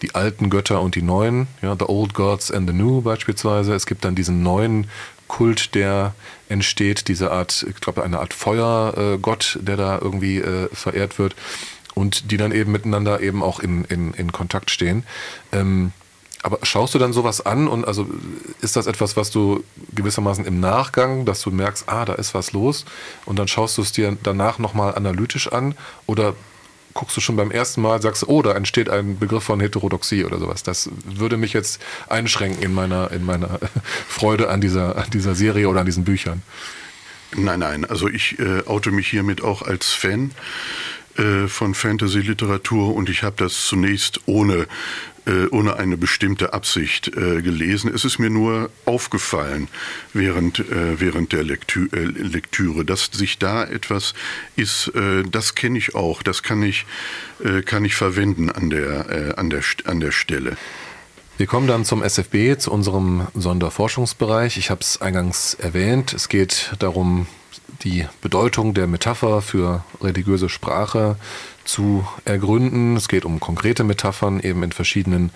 die alten Götter und die neuen, ja, the old gods and the new beispielsweise. Es gibt dann diesen neuen Kult, der entsteht, diese Art, ich glaube, eine Art Feuergott, äh, der da irgendwie äh, verehrt wird und die dann eben miteinander eben auch in, in, in Kontakt stehen. Ähm, aber schaust du dann sowas an und also ist das etwas, was du gewissermaßen im Nachgang, dass du merkst, ah, da ist was los und dann schaust du es dir danach nochmal analytisch an oder guckst du schon beim ersten Mal, sagst, oh, da entsteht ein Begriff von Heterodoxie oder sowas. Das würde mich jetzt einschränken in meiner, in meiner *laughs* Freude an dieser, an dieser Serie oder an diesen Büchern. Nein, nein, also ich äh, oute mich hiermit auch als Fan äh, von Fantasy-Literatur und ich habe das zunächst ohne äh, ohne eine bestimmte Absicht äh, gelesen. Es ist mir nur aufgefallen während, äh, während der Lektü äh, Lektüre, dass sich da etwas ist, äh, das kenne ich auch, das kann ich, äh, kann ich verwenden an der, an, der, an der Stelle. Wir kommen dann zum SFB, zu unserem Sonderforschungsbereich. Ich habe es eingangs erwähnt. Es geht darum, die Bedeutung der Metapher für religiöse Sprache zu ergründen. Es geht um konkrete Metaphern eben in verschiedenen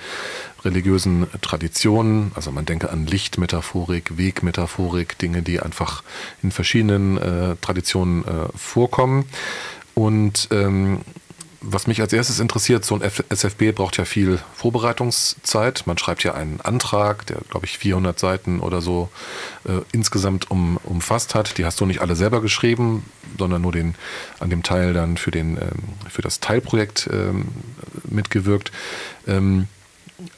religiösen Traditionen. Also man denke an Lichtmetaphorik, Wegmetaphorik, Dinge, die einfach in verschiedenen äh, Traditionen äh, vorkommen. Und ähm, was mich als erstes interessiert, so ein SFB braucht ja viel Vorbereitungszeit. Man schreibt ja einen Antrag, der, glaube ich, 400 Seiten oder so äh, insgesamt um, umfasst hat. Die hast du nicht alle selber geschrieben, sondern nur den, an dem Teil dann für, den, ähm, für das Teilprojekt ähm, mitgewirkt. Ähm,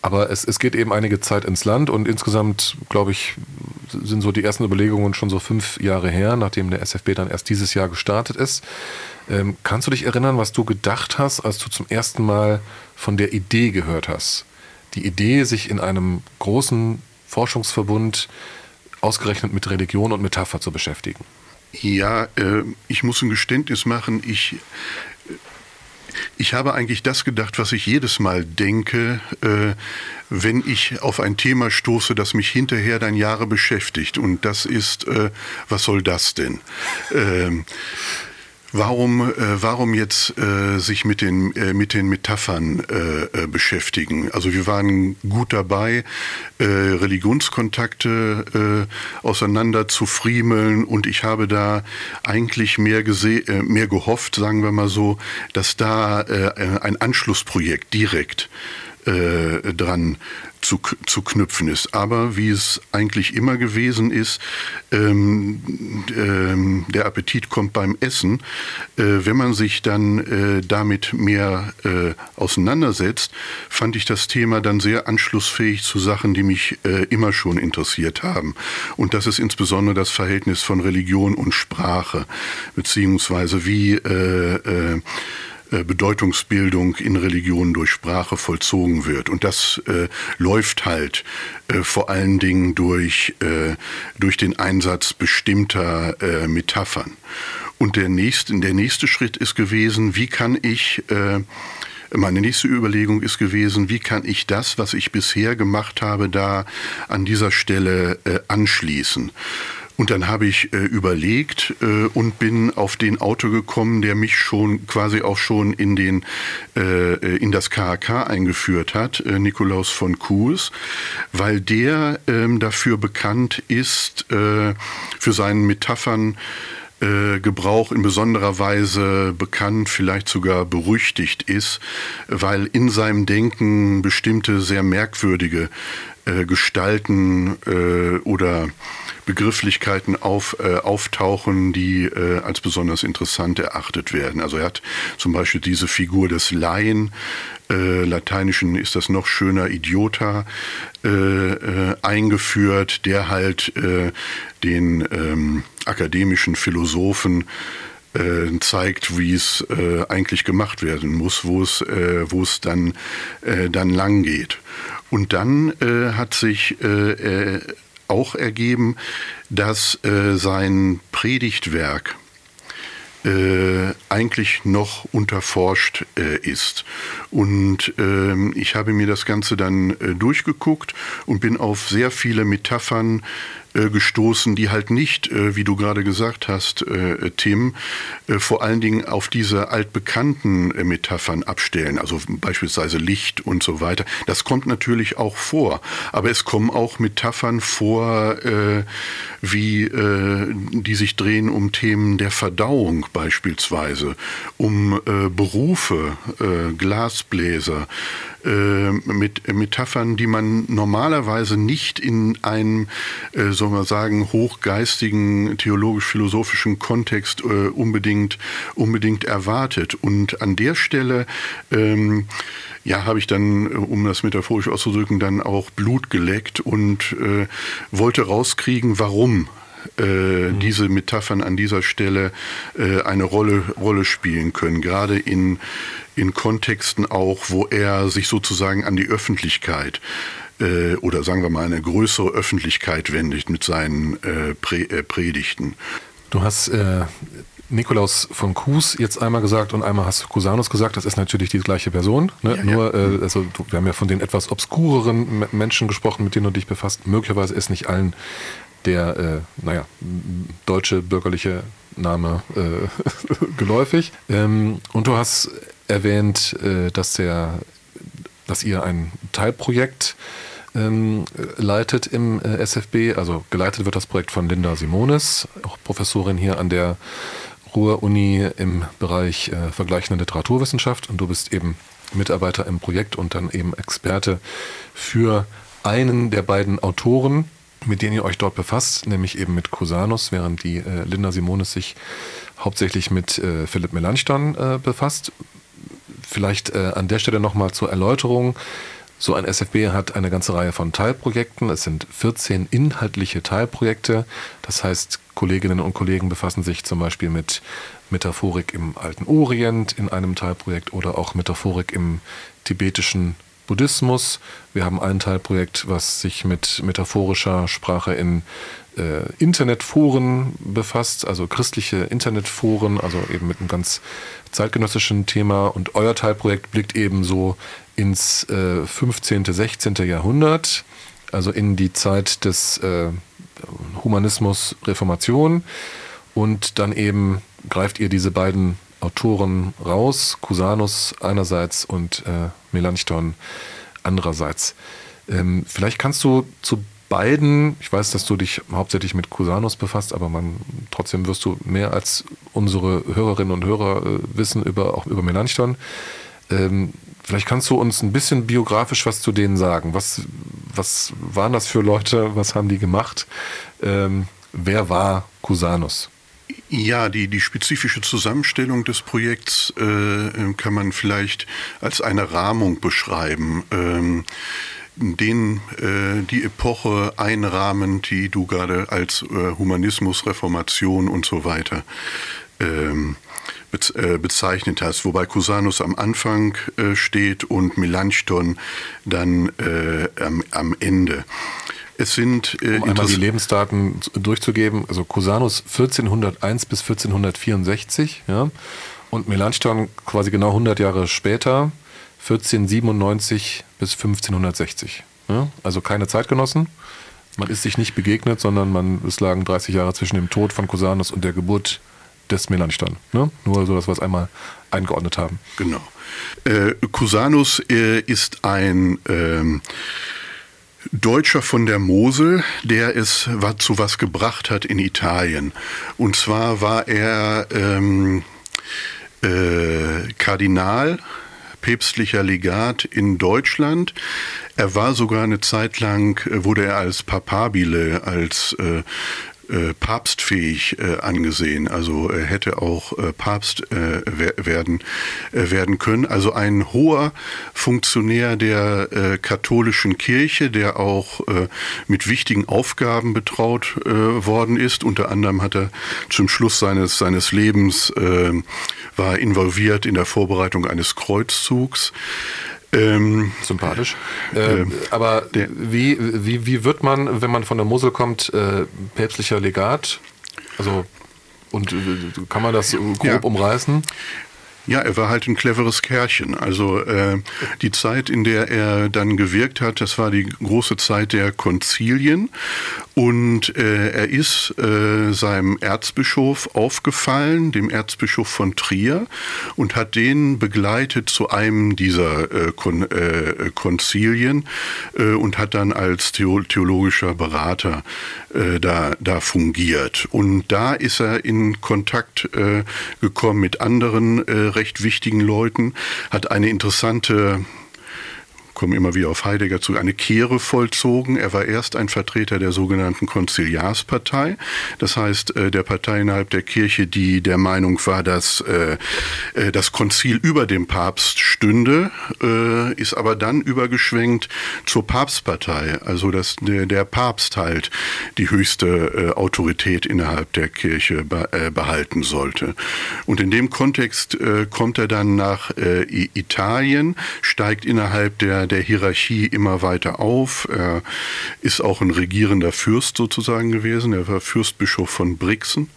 aber es, es geht eben einige Zeit ins Land und insgesamt, glaube ich, sind so die ersten Überlegungen schon so fünf Jahre her, nachdem der SFB dann erst dieses Jahr gestartet ist. Ähm, kannst du dich erinnern, was du gedacht hast, als du zum ersten Mal von der Idee gehört hast? Die Idee, sich in einem großen Forschungsverbund ausgerechnet mit Religion und Metapher zu beschäftigen. Ja, äh, ich muss ein Geständnis machen. Ich ich habe eigentlich das gedacht, was ich jedes Mal denke, äh, wenn ich auf ein Thema stoße, das mich hinterher dann Jahre beschäftigt. Und das ist, äh, was soll das denn? Ähm, Warum, äh, warum jetzt äh, sich mit den, äh, mit den Metaphern äh, äh, beschäftigen? Also wir waren gut dabei, äh, Religionskontakte äh, auseinander zu friemeln und ich habe da eigentlich mehr, äh, mehr gehofft, sagen wir mal so, dass da äh, ein Anschlussprojekt direkt äh, dran zu, zu knüpfen ist. Aber wie es eigentlich immer gewesen ist, ähm, ähm, der Appetit kommt beim Essen. Äh, wenn man sich dann äh, damit mehr äh, auseinandersetzt, fand ich das Thema dann sehr anschlussfähig zu Sachen, die mich äh, immer schon interessiert haben. Und das ist insbesondere das Verhältnis von Religion und Sprache, beziehungsweise wie äh, äh, Bedeutungsbildung in Religionen durch Sprache vollzogen wird. Und das äh, läuft halt äh, vor allen Dingen durch, äh, durch den Einsatz bestimmter äh, Metaphern. Und der nächste, der nächste Schritt ist gewesen, wie kann ich äh, meine nächste Überlegung ist gewesen, wie kann ich das, was ich bisher gemacht habe, da an dieser Stelle äh, anschließen. Und dann habe ich äh, überlegt äh, und bin auf den Autor gekommen, der mich schon quasi auch schon in den äh, in das KHK eingeführt hat, äh, Nikolaus von Kues, weil der ähm, dafür bekannt ist äh, für seinen Metaphern äh, Gebrauch in besonderer Weise bekannt, vielleicht sogar berüchtigt ist, weil in seinem Denken bestimmte sehr merkwürdige äh, Gestalten äh, oder Begrifflichkeiten auf, äh, auftauchen, die äh, als besonders interessant erachtet werden. Also er hat zum Beispiel diese Figur des Laien, äh, lateinischen ist das noch schöner, Idiota, äh, äh, eingeführt, der halt äh, den ähm, akademischen Philosophen zeigt, wie es eigentlich gemacht werden muss, wo es, wo es dann, dann lang geht. Und dann äh, hat sich äh, auch ergeben, dass äh, sein Predigtwerk äh, eigentlich noch unterforscht äh, ist. Und ähm, ich habe mir das Ganze dann äh, durchgeguckt und bin auf sehr viele Metaphern äh, gestoßen, die halt nicht, äh, wie du gerade gesagt hast, äh, Tim, vor allen Dingen auf diese altbekannten Metaphern abstellen, also beispielsweise Licht und so weiter. Das kommt natürlich auch vor, aber es kommen auch Metaphern vor, wie die sich drehen um Themen der Verdauung beispielsweise, um Berufe, Glasbläser, äh, mit Metaphern, die man normalerweise nicht in einem, äh, soll man sagen, hochgeistigen, theologisch-philosophischen Kontext äh, unbedingt, unbedingt erwartet. Und an der Stelle, ähm, ja, habe ich dann, um das metaphorisch auszudrücken, dann auch Blut geleckt und äh, wollte rauskriegen, warum äh, mhm. diese Metaphern an dieser Stelle äh, eine Rolle, Rolle spielen können, gerade in, in Kontexten auch, wo er sich sozusagen an die Öffentlichkeit äh, oder sagen wir mal eine größere Öffentlichkeit wendet mit seinen äh, Pre äh, Predigten. Du hast Nikolaus von Kues jetzt einmal gesagt und einmal hast du Cusanus gesagt, das ist natürlich die gleiche Person. Ne? Ja, Nur, ja. Äh, also wir haben ja von den etwas obskureren Menschen gesprochen, mit denen du dich befasst. Möglicherweise ist nicht allen der, äh, naja, deutsche bürgerliche Name äh, *laughs* geläufig. Ähm, und du hast erwähnt, äh, dass, der, dass ihr ein Teilprojekt ähm, leitet im äh, SFB. Also geleitet wird das Projekt von Linda Simonis, auch Professorin hier an der Ruhr-Uni im Bereich äh, vergleichende Literaturwissenschaft. Und du bist eben Mitarbeiter im Projekt und dann eben Experte für einen der beiden Autoren mit denen ihr euch dort befasst, nämlich eben mit Cusanus, während die äh, Linda Simonis sich hauptsächlich mit äh, Philipp Melanchthon äh, befasst. Vielleicht äh, an der Stelle nochmal zur Erläuterung. So ein SFB hat eine ganze Reihe von Teilprojekten. Es sind 14 inhaltliche Teilprojekte. Das heißt, Kolleginnen und Kollegen befassen sich zum Beispiel mit Metaphorik im alten Orient in einem Teilprojekt oder auch Metaphorik im tibetischen Buddhismus. Wir haben ein Teilprojekt, was sich mit metaphorischer Sprache in äh, Internetforen befasst, also christliche Internetforen, also eben mit einem ganz zeitgenössischen Thema. Und euer Teilprojekt blickt eben so ins äh, 15., 16. Jahrhundert, also in die Zeit des äh, Humanismus, Reformation. Und dann eben greift ihr diese beiden Autoren raus, Cusanus einerseits und äh, Melanchthon andererseits. Ähm, vielleicht kannst du zu beiden, ich weiß, dass du dich hauptsächlich mit Cusanus befasst, aber man, trotzdem wirst du mehr als unsere Hörerinnen und Hörer äh, wissen über, auch über Melanchthon. Ähm, vielleicht kannst du uns ein bisschen biografisch was zu denen sagen. Was, was waren das für Leute? Was haben die gemacht? Ähm, wer war Cusanus? Ja, die, die spezifische Zusammenstellung des Projekts äh, kann man vielleicht als eine Rahmung beschreiben. Ähm, den äh, die Epoche einrahmen, die du gerade als äh, Humanismus, Reformation und so weiter ähm, äh, bezeichnet hast, wobei Cusanus am Anfang äh, steht und Melanchthon dann äh, am, am Ende. Es sind äh, um einmal die Lebensdaten durchzugeben. Also Cusanus 1401 bis 1464, ja, und Melanchthon quasi genau 100 Jahre später, 1497 bis 1560. Ja, also keine Zeitgenossen. Man ist sich nicht begegnet, sondern man es lagen 30 Jahre zwischen dem Tod von Cusanus und der Geburt des Melanchthon. Ne? Nur so, dass wir es einmal eingeordnet haben. Genau. Äh, Cusanus äh, ist ein ähm, Deutscher von der Mosel, der es zu was gebracht hat in Italien. Und zwar war er ähm, äh, Kardinal, päpstlicher Legat in Deutschland. Er war sogar eine Zeit lang, äh, wurde er als Papabile, als äh, äh, papstfähig äh, angesehen. Also er hätte auch äh, Papst äh, werden, äh, werden können. Also ein hoher Funktionär der äh, katholischen Kirche, der auch mit wichtigen Aufgaben betraut worden ist. Unter anderem hat er zum Schluss seines, seines Lebens war involviert in der Vorbereitung eines Kreuzzugs. Ähm, Sympathisch. Äh, äh, aber der, wie, wie, wie wird man, wenn man von der Mosel kommt, äh, päpstlicher Legat? Also, und äh, kann man das grob ja. umreißen? Ja, er war halt ein cleveres Kerlchen. Also äh, die Zeit, in der er dann gewirkt hat, das war die große Zeit der Konzilien. Und äh, er ist äh, seinem Erzbischof aufgefallen, dem Erzbischof von Trier, und hat den begleitet zu einem dieser äh, Kon äh, Konzilien äh, und hat dann als theologischer Berater da, da fungiert. Und da ist er in Kontakt gekommen mit anderen recht wichtigen Leuten, hat eine interessante komme immer wieder auf Heidegger zu, eine Kehre vollzogen. Er war erst ein Vertreter der sogenannten Konziliarspartei, das heißt äh, der Partei innerhalb der Kirche, die der Meinung war, dass äh, äh, das Konzil über dem Papst stünde, ist aber dann übergeschwenkt zur Papstpartei, also dass der Papst halt die höchste Autorität innerhalb der Kirche behalten sollte. Und in dem Kontext kommt er dann nach Italien, steigt innerhalb der der Hierarchie immer weiter auf. Er ist auch ein regierender Fürst sozusagen gewesen. Er war Fürstbischof von Brixen.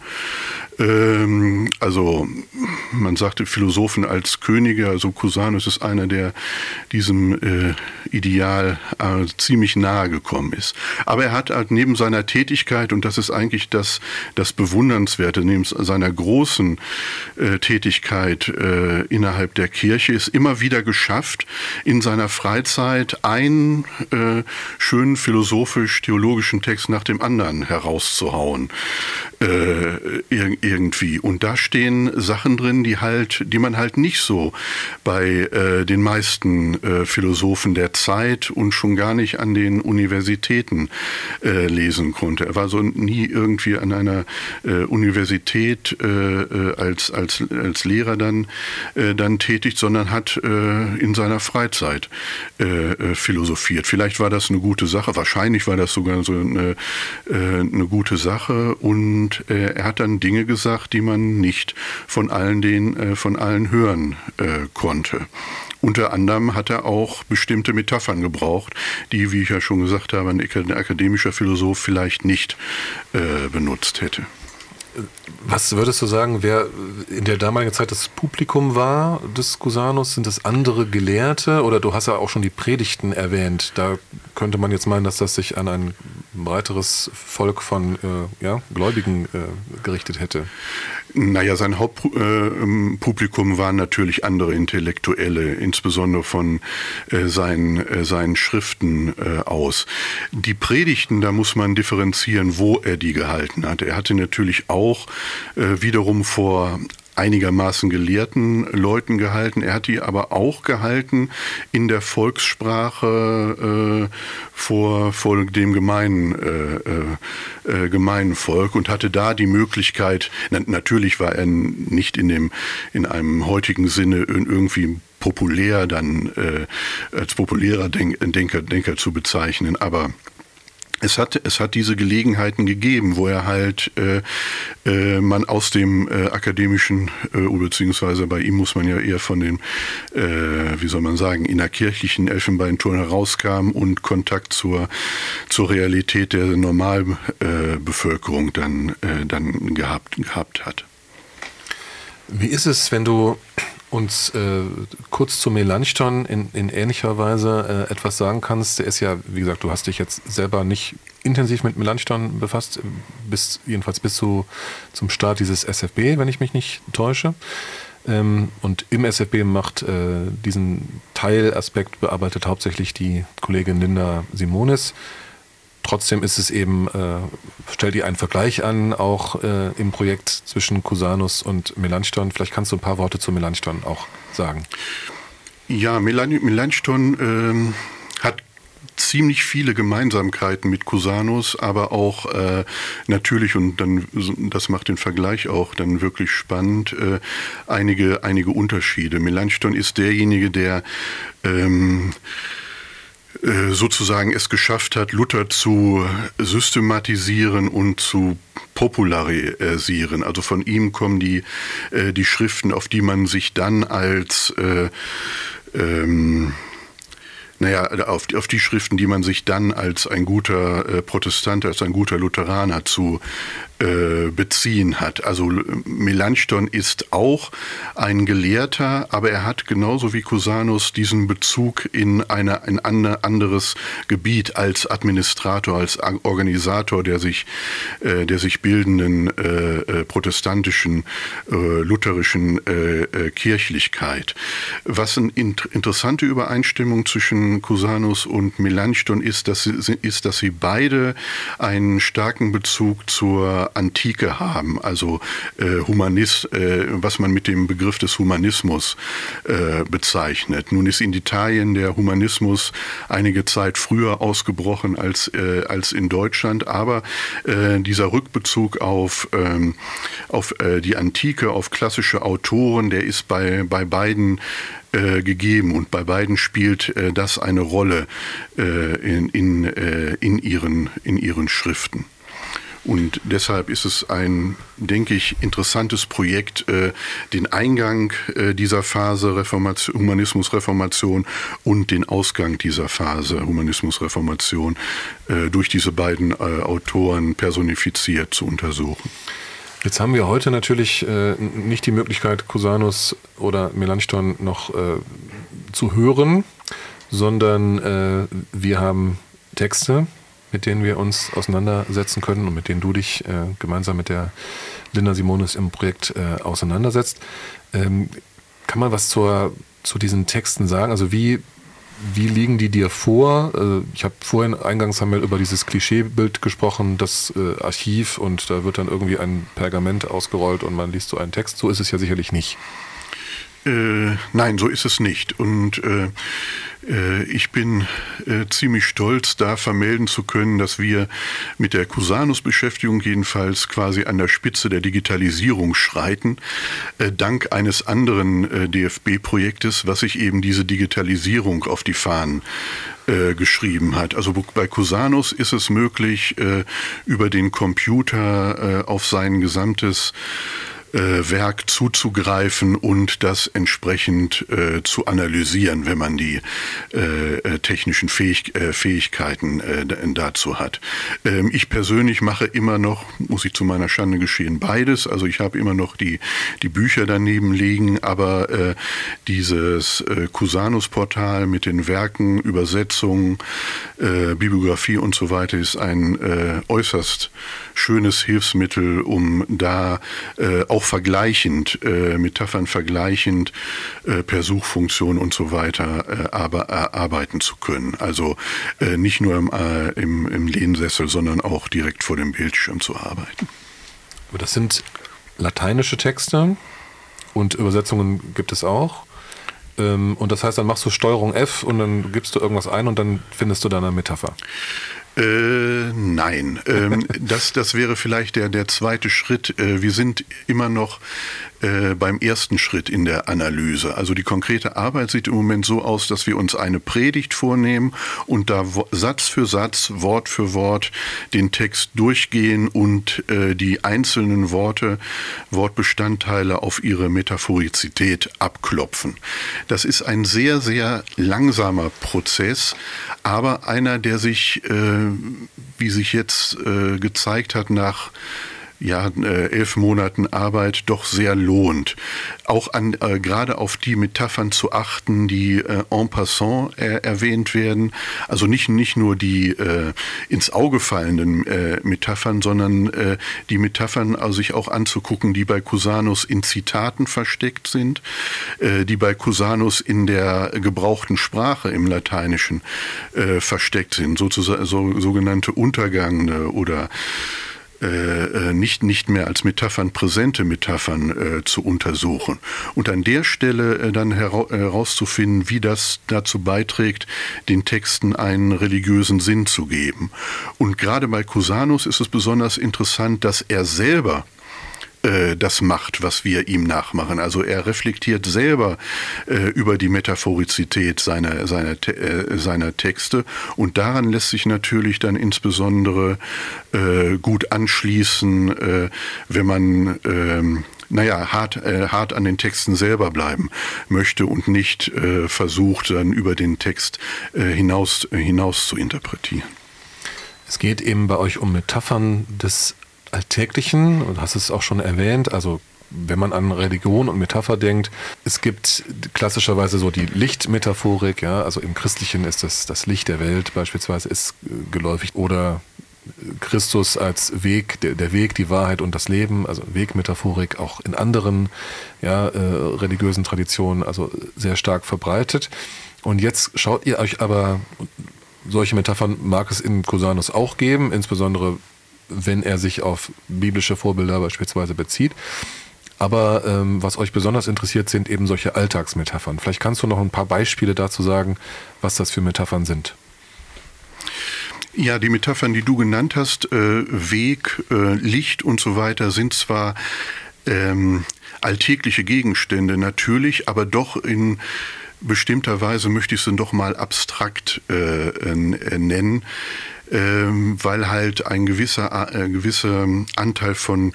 Ähm, also man sagte Philosophen als Könige, also Cusanus ist einer, der diesem äh, Ideal äh, ziemlich nahe gekommen ist. Aber er hat halt neben seiner Tätigkeit, und das ist eigentlich das, das Bewundernswerte, neben seiner großen äh, Tätigkeit äh, innerhalb der Kirche, ist immer wieder geschafft, in seiner Freizeit einen äh, schönen philosophisch-theologischen Text nach dem anderen herauszuhauen. Äh, irgendwie. Und da stehen Sachen drin, die halt, die man halt nicht so bei äh, den meisten äh, Philosophen der Zeit und schon gar nicht an den Universitäten äh, lesen konnte. Er war so nie irgendwie an einer äh, Universität äh, als, als, als Lehrer dann, dann tätig, sondern hat in seiner Freizeit philosophiert. Vielleicht war das eine gute Sache, wahrscheinlich war das sogar so eine, eine gute Sache und und äh, er hat dann Dinge gesagt, die man nicht von allen den äh, von allen hören äh, konnte. Unter anderem hat er auch bestimmte Metaphern gebraucht, die, wie ich ja schon gesagt habe, ein akademischer Philosoph vielleicht nicht äh, benutzt hätte. Was würdest du sagen, wer in der damaligen Zeit das Publikum war des Cusanus? Sind das andere Gelehrte? Oder du hast ja auch schon die Predigten erwähnt. Da könnte man jetzt meinen, dass das sich an ein breiteres Volk von äh, ja, Gläubigen äh, gerichtet hätte. Naja, sein Hauptpublikum äh, waren natürlich andere Intellektuelle, insbesondere von äh, seinen, äh, seinen Schriften äh, aus. Die Predigten, da muss man differenzieren, wo er die gehalten hat. Er hatte natürlich auch äh, wiederum vor einigermaßen gelehrten Leuten gehalten. Er hat die aber auch gehalten in der Volkssprache äh, vor, vor dem gemeinen, äh, äh, äh, gemeinen Volk und hatte da die Möglichkeit, na, natürlich war er nicht in, dem, in einem heutigen Sinne irgendwie populär dann äh, als populärer Denker, Denker zu bezeichnen, aber es hat, es hat diese Gelegenheiten gegeben, wo er halt äh, äh, man aus dem äh, akademischen, äh, beziehungsweise bei ihm muss man ja eher von dem, äh, wie soll man sagen, innerkirchlichen Elfenbeinturm herauskam und Kontakt zur, zur Realität der Normalbevölkerung dann, äh, dann gehabt, gehabt hat. Wie ist es, wenn du uns äh, kurz zu Melanchthon in, in ähnlicher Weise äh, etwas sagen kannst. Der ist ja, wie gesagt, du hast dich jetzt selber nicht intensiv mit Melanchthon befasst, bis, jedenfalls bis zu, zum Start dieses SFB, wenn ich mich nicht täusche. Ähm, und im SFB macht äh, diesen Teilaspekt bearbeitet hauptsächlich die Kollegin Linda Simonis. Trotzdem ist es eben, äh, stellt ihr einen Vergleich an, auch äh, im Projekt zwischen Cusanus und Melanchthon. Vielleicht kannst du ein paar Worte zu Melanchthon auch sagen. Ja, Melan Melanchthon ähm, hat ziemlich viele Gemeinsamkeiten mit Cusanus, aber auch äh, natürlich, und dann das macht den Vergleich auch dann wirklich spannend, äh, einige, einige Unterschiede. Melanchthon ist derjenige, der ähm, äh, sozusagen es geschafft hat, Luther zu systematisieren und zu popularisieren. Also von ihm kommen die, äh, die Schriften, auf die man sich dann als äh, ähm, naja, auf, auf die Schriften, die man sich dann als ein guter äh, Protestant, als ein guter Lutheraner zu äh, beziehen hat. Also Melanchthon ist auch ein Gelehrter, aber er hat genauso wie Cusanus diesen Bezug in eine, ein anderes Gebiet als Administrator, als Organisator der sich, äh, der sich bildenden äh, äh protestantischen, äh, lutherischen äh, Kirchlichkeit. Was eine interessante Übereinstimmung zwischen Cusanus und Melanchthon ist, dass sie, ist, dass sie beide einen starken Bezug zur Antike haben, also äh, Humanist, äh, was man mit dem Begriff des Humanismus äh, bezeichnet. Nun ist in Italien der Humanismus einige Zeit früher ausgebrochen als, äh, als in Deutschland, aber äh, dieser Rückbezug auf, ähm, auf äh, die Antike, auf klassische Autoren, der ist bei, bei beiden gegeben und bei beiden spielt äh, das eine Rolle äh, in, in, äh, in, ihren, in ihren Schriften. Und deshalb ist es ein, denke ich, interessantes Projekt, äh, den Eingang äh, dieser Phase Reformation, Humanismus-Reformation und den Ausgang dieser Phase Humanismus-Reformation äh, durch diese beiden Autoren personifiziert zu untersuchen. Jetzt haben wir heute natürlich nicht die Möglichkeit, Cusanus oder Melanchthon noch zu hören, sondern wir haben Texte, mit denen wir uns auseinandersetzen können und mit denen du dich äh, gemeinsam mit der Linda Simonis im Projekt äh, auseinandersetzt. Ähm, kann man was zur, zu diesen Texten sagen? Also wie, wie liegen die dir vor? Äh, ich habe vorhin eingangs haben wir über dieses Klischeebild gesprochen, das äh, Archiv und da wird dann irgendwie ein Pergament ausgerollt und man liest so einen Text. So ist es ja sicherlich nicht. Äh, nein, so ist es nicht. Und äh, ich bin äh, ziemlich stolz, da vermelden zu können, dass wir mit der Cusanus-Beschäftigung jedenfalls quasi an der Spitze der Digitalisierung schreiten, äh, dank eines anderen DFB-Projektes, was sich eben diese Digitalisierung auf die Fahnen geschrieben hat. Also bei Cusanus ist es möglich, über den Computer auf sein gesamtes äh, Werk zuzugreifen und das entsprechend äh, zu analysieren, wenn man die äh, äh technischen Fähig äh, Fähigkeiten äh, dazu hat. Ähm, ich persönlich mache immer noch, muss ich zu meiner Schande geschehen, beides. Also ich habe immer noch die, die Bücher daneben liegen, aber dieses Cusanus-Portal mit den Werken, Übersetzungen, Bibliografie und so weiter ist ein äußerst schönes Hilfsmittel, um da äh, auch vergleichend, äh, Metaphern vergleichend äh, per Suchfunktion und so weiter äh, aber, arbeiten zu können. Also äh, nicht nur im, äh, im, im Lehnsessel, sondern auch direkt vor dem Bildschirm zu arbeiten. Aber das sind lateinische Texte und Übersetzungen gibt es auch. Ähm, und das heißt, dann machst du Steuerung F und dann gibst du irgendwas ein und dann findest du deine Metapher. Äh, nein, ähm, das, das wäre vielleicht der, der zweite Schritt. Äh, wir sind immer noch äh, beim ersten Schritt in der Analyse. Also die konkrete Arbeit sieht im Moment so aus, dass wir uns eine Predigt vornehmen und da Satz für Satz, Wort für Wort den Text durchgehen und äh, die einzelnen Worte, Wortbestandteile auf ihre Metaphorizität abklopfen. Das ist ein sehr, sehr langsamer Prozess, aber einer, der sich, äh, wie sich jetzt äh, gezeigt hat, nach ja, äh, elf Monaten Arbeit doch sehr lohnt. Auch an, äh, gerade auf die Metaphern zu achten, die äh, en passant äh, erwähnt werden. Also nicht, nicht nur die äh, ins Auge fallenden äh, Metaphern, sondern äh, die Metaphern also sich auch anzugucken, die bei Cusanus in Zitaten versteckt sind, äh, die bei Cusanus in der gebrauchten Sprache im Lateinischen äh, versteckt sind, sozusagen so, sogenannte untergangene oder äh, äh, nicht, nicht mehr als Metaphern präsente Metaphern äh, zu untersuchen. Und an der Stelle äh, dann herauszufinden, wie das dazu beiträgt, den Texten einen religiösen Sinn zu geben. Und gerade bei Cusanus ist es besonders interessant, dass er selber äh, das macht, was wir ihm nachmachen. Also er reflektiert selber äh, über die Metaphorizität seiner, seiner, äh, seiner Texte und daran lässt sich natürlich dann insbesondere äh, gut anschließen, äh, wenn man ähm, naja, hart, äh, hart an den Texten selber bleiben möchte und nicht äh, versucht, dann über den Text äh, hinaus, hinaus zu interpretieren. Es geht eben bei euch um Metaphern des Alltäglichen, und hast es auch schon erwähnt, also wenn man an Religion und Metapher denkt, es gibt klassischerweise so die Lichtmetaphorik, ja, also im Christlichen ist das, das Licht der Welt beispielsweise ist äh, geläufig oder Christus als Weg, der, der Weg, die Wahrheit und das Leben, also Wegmetaphorik auch in anderen ja, äh, religiösen Traditionen, also sehr stark verbreitet. Und jetzt schaut ihr euch aber, solche Metaphern mag es in Cusanus auch geben, insbesondere wenn er sich auf biblische Vorbilder beispielsweise bezieht. Aber ähm, was euch besonders interessiert, sind eben solche Alltagsmetaphern. Vielleicht kannst du noch ein paar Beispiele dazu sagen, was das für Metaphern sind. Ja, die Metaphern, die du genannt hast, äh, Weg, äh, Licht und so weiter, sind zwar ähm, alltägliche Gegenstände natürlich, aber doch in bestimmter Weise möchte ich dann doch mal abstrakt äh, äh nennen ähm, weil halt ein gewisser, äh, gewisser Anteil von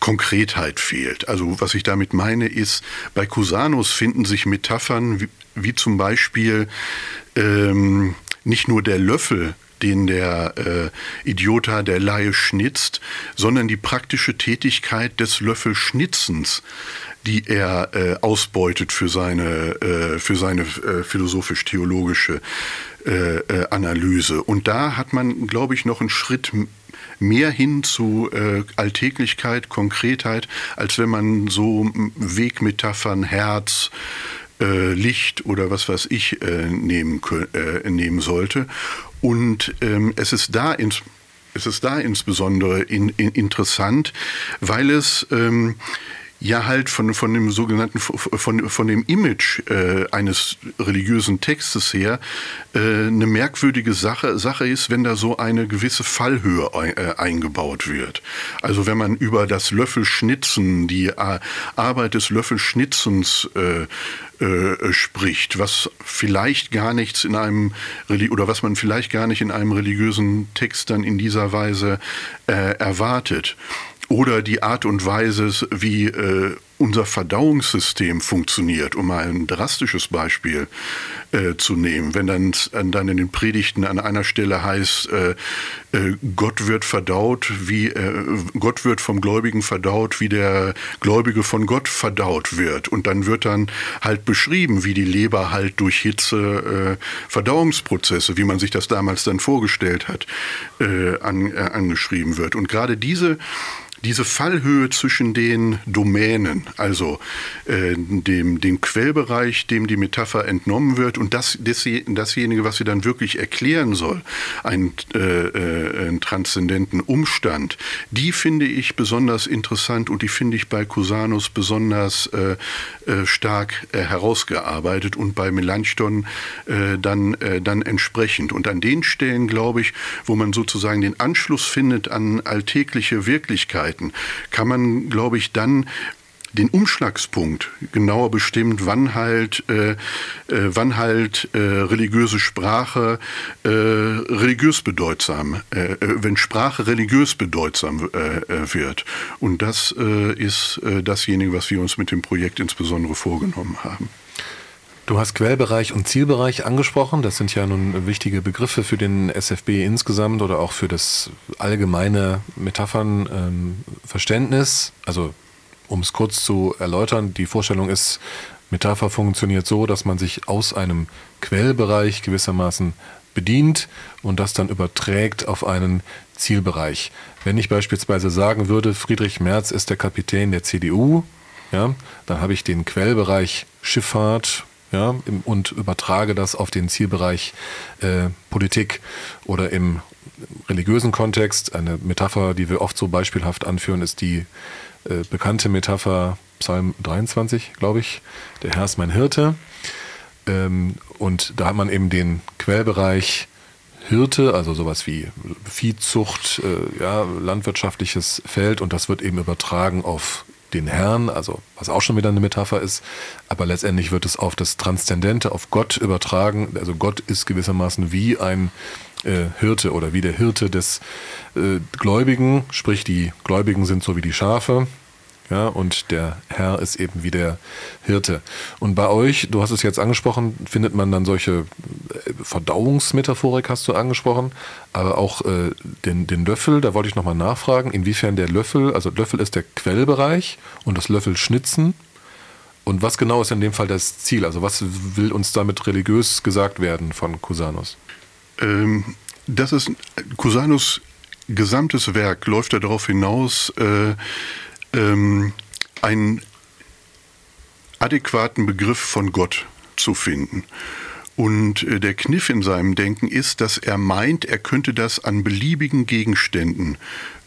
Konkretheit fehlt. Also was ich damit meine ist, bei Cusanus finden sich Metaphern wie, wie zum Beispiel ähm, nicht nur der Löffel, den der äh, Idiota, der Laie schnitzt, sondern die praktische Tätigkeit des Löffelschnitzens, die er äh, ausbeutet für seine, äh, für seine äh, philosophisch-theologische äh, äh, Analyse. Und da hat man, glaube ich, noch einen Schritt mehr hin zu äh, Alltäglichkeit, Konkretheit, als wenn man so Wegmetaphern, Herz, äh, Licht oder was weiß ich äh, nehmen, äh, nehmen sollte. Und ähm, es ist da ins es ist da insbesondere in, in interessant, weil es ähm, ja halt von, von dem sogenannten, von, von dem Image äh, eines religiösen Textes her äh, eine merkwürdige Sache, Sache ist, wenn da so eine gewisse Fallhöhe äh, eingebaut wird. Also wenn man über das Löffelschnitzen, die äh, Arbeit des Löffelschnitzens äh, äh, spricht, was vielleicht gar nichts in einem oder was man vielleicht gar nicht in einem religiösen Text dann in dieser Weise erwartet oder die Art und Weise, wie äh, unser Verdauungssystem funktioniert, um mal ein drastisches Beispiel äh, zu nehmen. Wenn dann, dann in den Predigten an einer Stelle heißt, äh, äh, Gott wird verdaut, wie äh, Gott wird vom Gläubigen verdaut, wie der Gläubige von Gott verdaut wird. Und dann wird dann halt beschrieben, wie die Leber halt durch Hitze äh, Verdauungsprozesse, wie man sich das damals dann vorgestellt hat, äh, an, angeschrieben wird. Und gerade diese diese Fallhöhe zwischen den Domänen, also äh, dem, dem Quellbereich, dem die Metapher entnommen wird und das, das, dasjenige, was sie dann wirklich erklären soll, einen, äh, äh, einen transzendenten Umstand, die finde ich besonders interessant und die finde ich bei Cusanus besonders äh, äh stark äh, herausgearbeitet und bei Melanchthon dann, dann entsprechend. Und an den Stellen, glaube ich, wo man sozusagen den Anschluss findet an alltägliche Wirklichkeit, Möglichkeiten kann man, glaube ich, dann den Umschlagspunkt genauer bestimmt, wann halt, äh, äh, wann halt äh, religiöse Sprache äh, religiös bedeutsam, äh, äh, wenn Sprache religiös bedeutsam wird. Und das ist dasjenige, was wir uns mit dem Projekt insbesondere vorgenommen haben. Du hast Quellbereich und Zielbereich angesprochen. Das sind ja nun wichtige Begriffe für den SFB insgesamt oder auch für das allgemeine Metaphernverständnis. Ähm, also um es kurz zu erläutern, die Vorstellung ist, Metapher funktioniert so, dass man sich aus einem Quellbereich gewissermaßen bedient und das dann überträgt auf einen Zielbereich. Wenn ich beispielsweise sagen würde, Friedrich Merz ist der Kapitän der CDU, ja, dann habe ich den Quellbereich Schifffahrt ja, und übertrage das auf den Zielbereich äh, Politik oder im religiösen Kontext. Eine Metapher, die wir oft so beispielhaft anführen, ist die äh, bekannte Metapher Psalm 23, glaube ich. Der Herr ist mein Hirte. Ähm, und da hat man eben den Quellbereich Hirte, also sowas wie Viehzucht, äh, ja, landwirtschaftliches Feld und das wird eben übertragen auf den Herrn, also was auch schon wieder eine Metapher ist, aber letztendlich wird es auf das Transzendente, auf Gott übertragen. Also Gott ist gewissermaßen wie ein äh, Hirte oder wie der Hirte des äh, Gläubigen, sprich die Gläubigen sind so wie die Schafe, ja, und der Herr ist eben wie der Hirte. Und bei euch, du hast es jetzt angesprochen, findet man dann solche äh, Verdauungsmetaphorik, hast du angesprochen, aber auch äh, den, den Löffel, da wollte ich nochmal nachfragen, inwiefern der Löffel, also Löffel ist der Quellbereich und das Löffel schnitzen. Und was genau ist in dem Fall das Ziel? Also was will uns damit religiös gesagt werden von Cusanus? Ähm, das ist Cusanus gesamtes Werk läuft darauf hinaus, äh, ähm, einen adäquaten Begriff von Gott zu finden. Und äh, der Kniff in seinem Denken ist, dass er meint, er könnte das an beliebigen Gegenständen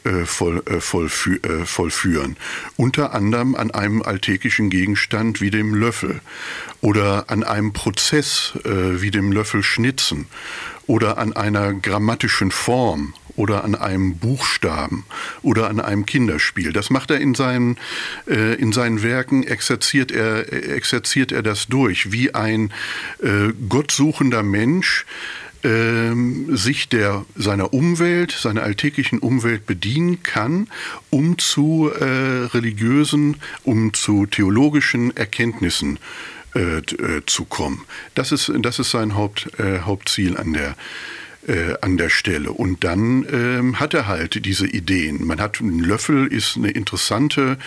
äh, voll, äh, vollfü äh, vollführen. Unter anderem an einem alltäglichen Gegenstand wie dem Löffel oder an einem Prozess wie dem Löffel schnitzen oder an einer grammatischen Form oder an einem Buchstaben oder an einem Kinderspiel. Das macht er in seinen, äh, in seinen Werken, exerziert er, exerziert er das durch, wie ein äh, gottsuchender Mensch äh, sich der, seiner Umwelt, seiner alltäglichen Umwelt bedienen kann, um zu äh, religiösen, um zu theologischen Erkenntnissen äh, äh, zu kommen. Das ist, das ist sein Haupt, Hauptziel an der äh, an der Stelle. Und dann ähm, hat er halt diese Ideen. Man hat einen Löffel, ist eine interessante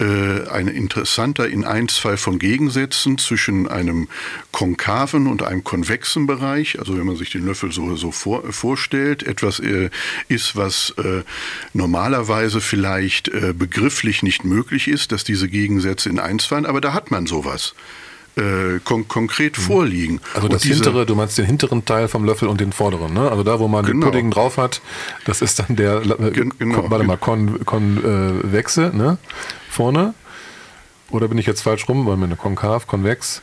äh, ein interessanter in Einsfall von Gegensätzen zwischen einem konkaven und einem konvexen Bereich. Also wenn man sich den Löffel so, so vor, vorstellt, etwas äh, ist, was äh, normalerweise vielleicht äh, begrifflich nicht möglich ist, dass diese Gegensätze in eins fallen, aber da hat man sowas äh, kon konkret mhm. vorliegen. Also das hintere, du meinst den hinteren Teil vom Löffel und den vorderen, ne? Also da, wo man genau. den Pudding drauf hat, das ist dann der, äh, genau. warte mal, kon, konvexe, äh, ne? Vorne. Oder bin ich jetzt falsch rum? Wollen wir eine konkav, konvex?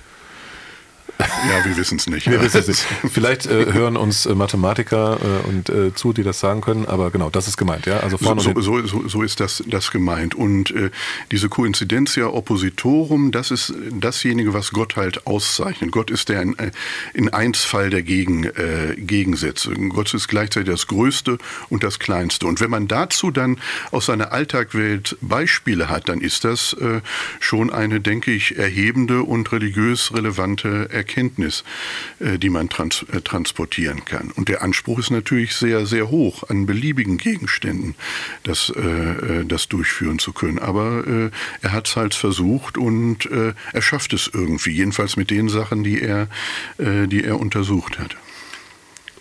*laughs* Ja, wir wissen es nicht. Wir wissen es nicht. Vielleicht äh, hören uns äh, Mathematiker äh, und äh, zu, die das sagen können, aber genau, das ist gemeint, ja. Also vorne so, so, so, so ist das, das gemeint. Und äh, diese Coincidentia oppositorum, das ist dasjenige, was Gott halt auszeichnet. Gott ist der in, äh, in Einsfall der Gegen, Gegensätze. Gott ist gleichzeitig das Größte und das Kleinste. Und wenn man dazu dann aus seiner Alltagwelt Beispiele hat, dann ist das schon eine, denke ich, erhebende und religiös relevante Erkenntnis. Erkenntnis, äh, die man trans äh, transportieren kann. Und der Anspruch ist natürlich sehr, sehr hoch, an beliebigen Gegenständen das, äh, das durchführen zu können. Aber er hat es halt versucht und er schafft es irgendwie, jedenfalls mit den Sachen, die er, die er untersucht hat.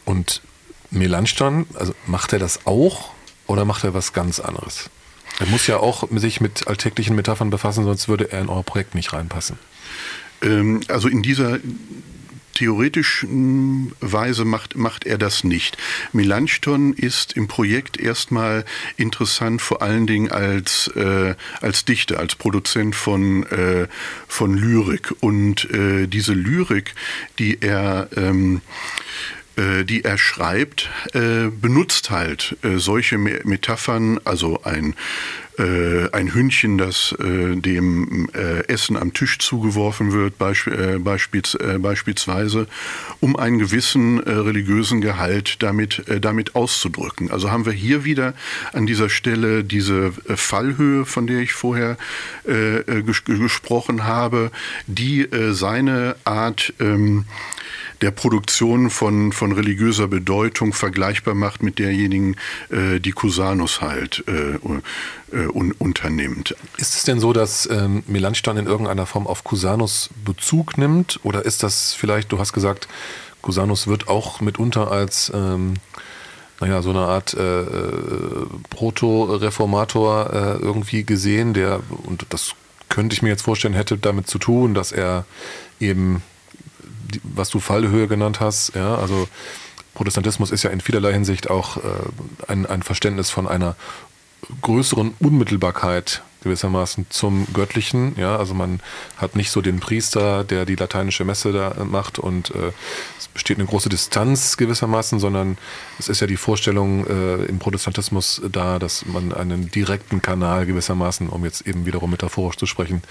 Und Melanchthon, also macht er das auch oder macht er was ganz anderes? Er muss ja auch sich mit alltäglichen Metaphern befassen, sonst würde er in euer Projekt nicht reinpassen. Ähm, also in dieser theoretischen Weise macht, macht er das nicht. Melanchthon ist im Projekt erstmal interessant, vor allen Dingen als, äh, als Dichter, als Produzent von, äh, von Lyrik. Und äh, diese Lyrik, die er ähm, äh, die er schreibt, äh, benutzt halt äh, solche Metaphern, also ein ein Hündchen, das dem Essen am Tisch zugeworfen wird, beispielsweise, um einen gewissen religiösen Gehalt damit, damit auszudrücken. Also haben wir hier wieder an dieser Stelle diese Fallhöhe, von der ich vorher gesprochen habe, die seine Art ähm, der Produktion von, von religiöser Bedeutung vergleichbar macht mit derjenigen, äh, die Cusanus halt äh, un, unternimmt. Ist es denn so, dass ähm, Melanchthon in irgendeiner Form auf Cusanus Bezug nimmt? Oder ist das vielleicht, du hast gesagt, Cusanus wird auch mitunter als ähm, naja, so eine Art äh, äh Proto-Reformator äh, irgendwie gesehen, der, und das könnte ich mir jetzt vorstellen, hätte damit zu tun, dass er eben was du Fallhöhe genannt hast, ja, also Protestantismus ist ja in vielerlei Hinsicht auch äh, ein, ein Verständnis von einer größeren Unmittelbarkeit gewissermaßen zum Göttlichen. Ja, also man hat nicht so den Priester, der die lateinische Messe da macht und äh, es besteht eine große Distanz gewissermaßen, sondern es ist ja die Vorstellung äh, im Protestantismus da, dass man einen direkten Kanal gewissermaßen, um jetzt eben wiederum metaphorisch zu sprechen,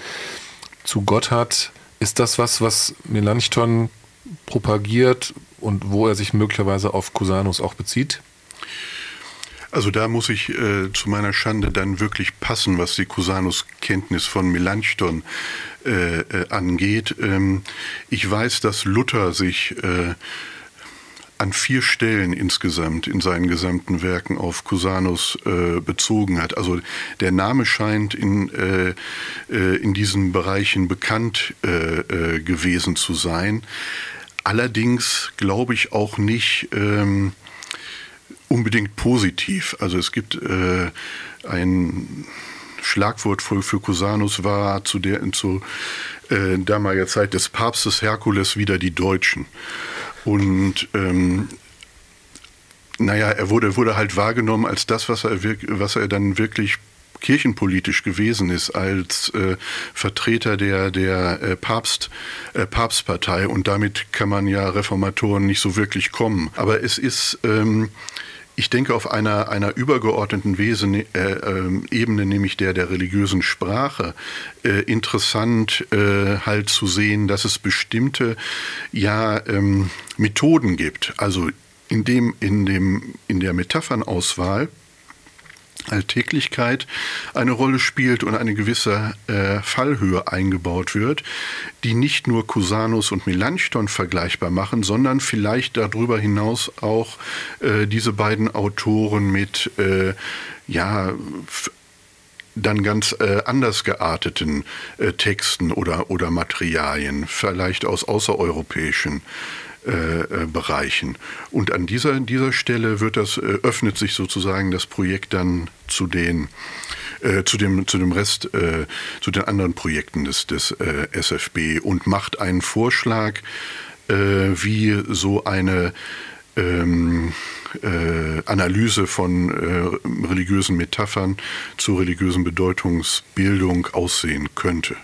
zu Gott hat, ist das was, was Melanchthon propagiert und wo er sich möglicherweise auf Cusanus auch bezieht? Also da muss ich äh, zu meiner Schande dann wirklich passen, was die Cusanus-Kenntnis von Melanchthon äh, äh, angeht. Ähm, ich weiß, dass Luther sich äh, an vier Stellen insgesamt in seinen gesamten Werken auf Cusanus äh, bezogen hat. Also der Name scheint in, äh, äh, in diesen Bereichen bekannt äh, äh, gewesen zu sein. Allerdings glaube ich auch nicht ähm, unbedingt positiv. Also es gibt äh, ein Schlagwort für, für Cusanus war zu der zu damaliger Zeit des Papstes Herkules wieder die Deutschen. Und ähm, naja, er wurde, wurde halt wahrgenommen als das, was er, was er dann wirklich kirchenpolitisch gewesen ist, als äh, Vertreter der, der äh, Papst, äh, Papstpartei. Und damit kann man ja Reformatoren nicht so wirklich kommen. Aber es ist. Ähm, ich denke, auf einer, einer übergeordneten Wesen, äh, äh, Ebene, nämlich der der religiösen Sprache, äh, interessant äh, halt zu sehen, dass es bestimmte ja, ähm, Methoden gibt. Also in, dem, in, dem, in der Metaphernauswahl Alltäglichkeit eine Rolle spielt und eine gewisse äh, Fallhöhe eingebaut wird, die nicht nur Cusanus und Melanchthon vergleichbar machen, sondern vielleicht darüber hinaus auch äh, diese beiden Autoren mit äh, ja dann ganz äh, anders gearteten äh, Texten oder, oder Materialien, vielleicht aus außereuropäischen äh, äh, Bereichen. Und an dieser, dieser Stelle wird das, äh, öffnet sich sozusagen das Projekt dann zu den äh, zu dem zu dem Rest äh, zu den anderen Projekten des des äh, SFB und macht einen Vorschlag, wie so eine ähm, Analyse von religiösen Metaphern zur religiösen Bedeutungsbildung aussehen könnte.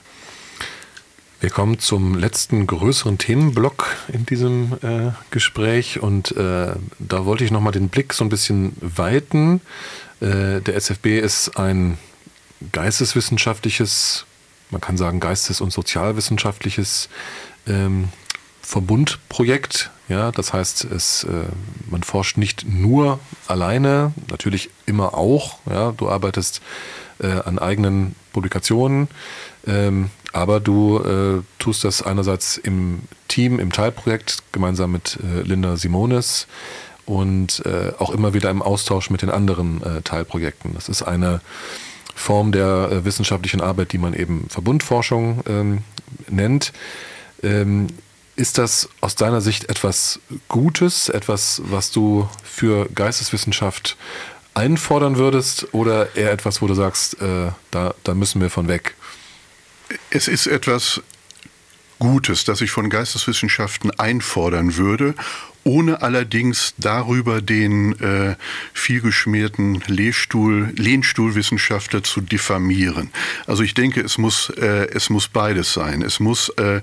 Wir kommen zum letzten größeren Themenblock in diesem äh, Gespräch und äh, da wollte ich nochmal den Blick so ein bisschen weiten. Äh, der SFB ist ein geisteswissenschaftliches, man kann sagen geistes- und sozialwissenschaftliches ähm, Verbundprojekt. Ja, das heißt, es, äh, man forscht nicht nur alleine, natürlich immer auch. Ja, du arbeitest äh, an eigenen Publikationen, ähm, aber du äh, tust das einerseits im Team, im Teilprojekt gemeinsam mit äh, Linda Simones und äh, auch immer wieder im Austausch mit den anderen äh, Teilprojekten. Das ist eine Form der äh, wissenschaftlichen Arbeit, die man eben Verbundforschung ähm, nennt. Ähm, ist das aus deiner Sicht etwas Gutes, etwas, was du für Geisteswissenschaft einfordern würdest oder eher etwas, wo du sagst, äh, da, da müssen wir von weg? Es ist etwas Gutes, das ich von Geisteswissenschaften einfordern würde ohne allerdings darüber den äh, vielgeschmierten Lehrstuhl, Lehnstuhlwissenschaftler zu diffamieren. Also ich denke, es muss, äh, es muss beides sein. Es muss äh,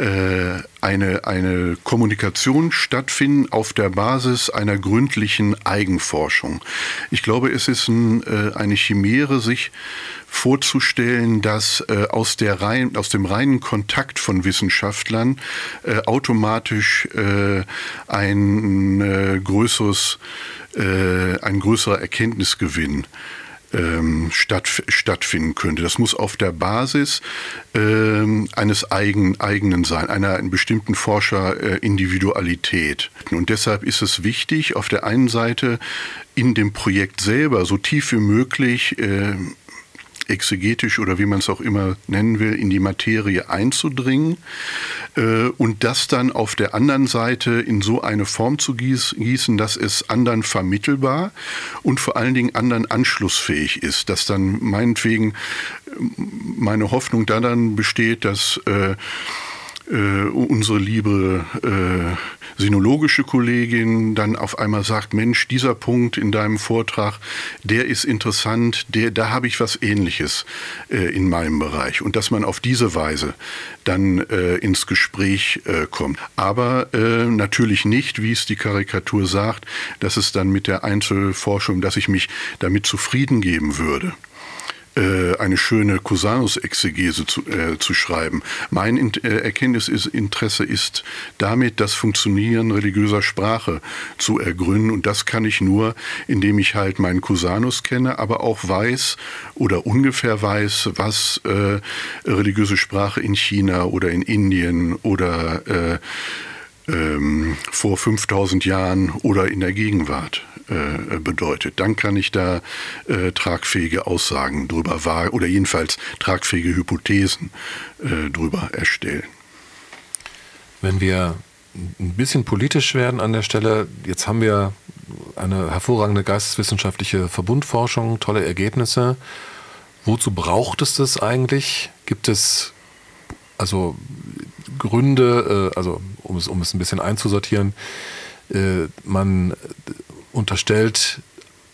äh, eine, eine Kommunikation stattfinden auf der Basis einer gründlichen Eigenforschung. Ich glaube, es ist ein, äh, eine Chimäre, sich vorzustellen, dass äh, aus, der rein, aus dem reinen Kontakt von Wissenschaftlern äh, automatisch äh, ein äh, größeres, äh, ein größerer Erkenntnisgewinn ähm, statt, stattfinden könnte. Das muss auf der Basis ähm, eines eigen, eigenen sein, einer bestimmten Forscherindividualität. Äh, Und deshalb ist es wichtig, auf der einen Seite in dem Projekt selber so tief wie möglich äh, exegetisch oder wie man es auch immer nennen will, in die Materie einzudringen äh, und das dann auf der anderen Seite in so eine Form zu gießen, dass es anderen vermittelbar und vor allen Dingen anderen anschlussfähig ist, dass dann meinetwegen äh, meine Hoffnung daran besteht, dass äh, äh, unsere liebe äh, sinologische Kollegin dann auf einmal sagt, Mensch, dieser Punkt in deinem Vortrag, der ist interessant, der, da habe ich was Ähnliches äh, in meinem Bereich. Und dass man auf diese Weise dann äh, ins Gespräch äh, kommt. Aber äh, natürlich nicht, wie es die Karikatur sagt, dass es dann mit der Einzelforschung, dass ich mich damit zufrieden geben würde. Äh, eine schöne Cusanus-Exegese zu, äh, zu schreiben. Mein In äh, Erkenntnisinteresse ist damit das Funktionieren religiöser Sprache zu ergründen und das kann ich nur, indem ich halt meinen Cusanus kenne, aber auch weiß oder ungefähr weiß, was äh, religiöse Sprache in China oder in Indien oder äh, ähm, vor 5000 Jahren oder in der Gegenwart äh, bedeutet. Dann kann ich da äh, tragfähige Aussagen drüber wagen oder jedenfalls tragfähige Hypothesen äh, drüber erstellen. Wenn wir ein bisschen politisch werden an der Stelle, jetzt haben wir eine hervorragende geisteswissenschaftliche Verbundforschung, tolle Ergebnisse. Wozu braucht es das eigentlich? Gibt es also Gründe, äh, also um es, um es ein bisschen einzusortieren, äh, man unterstellt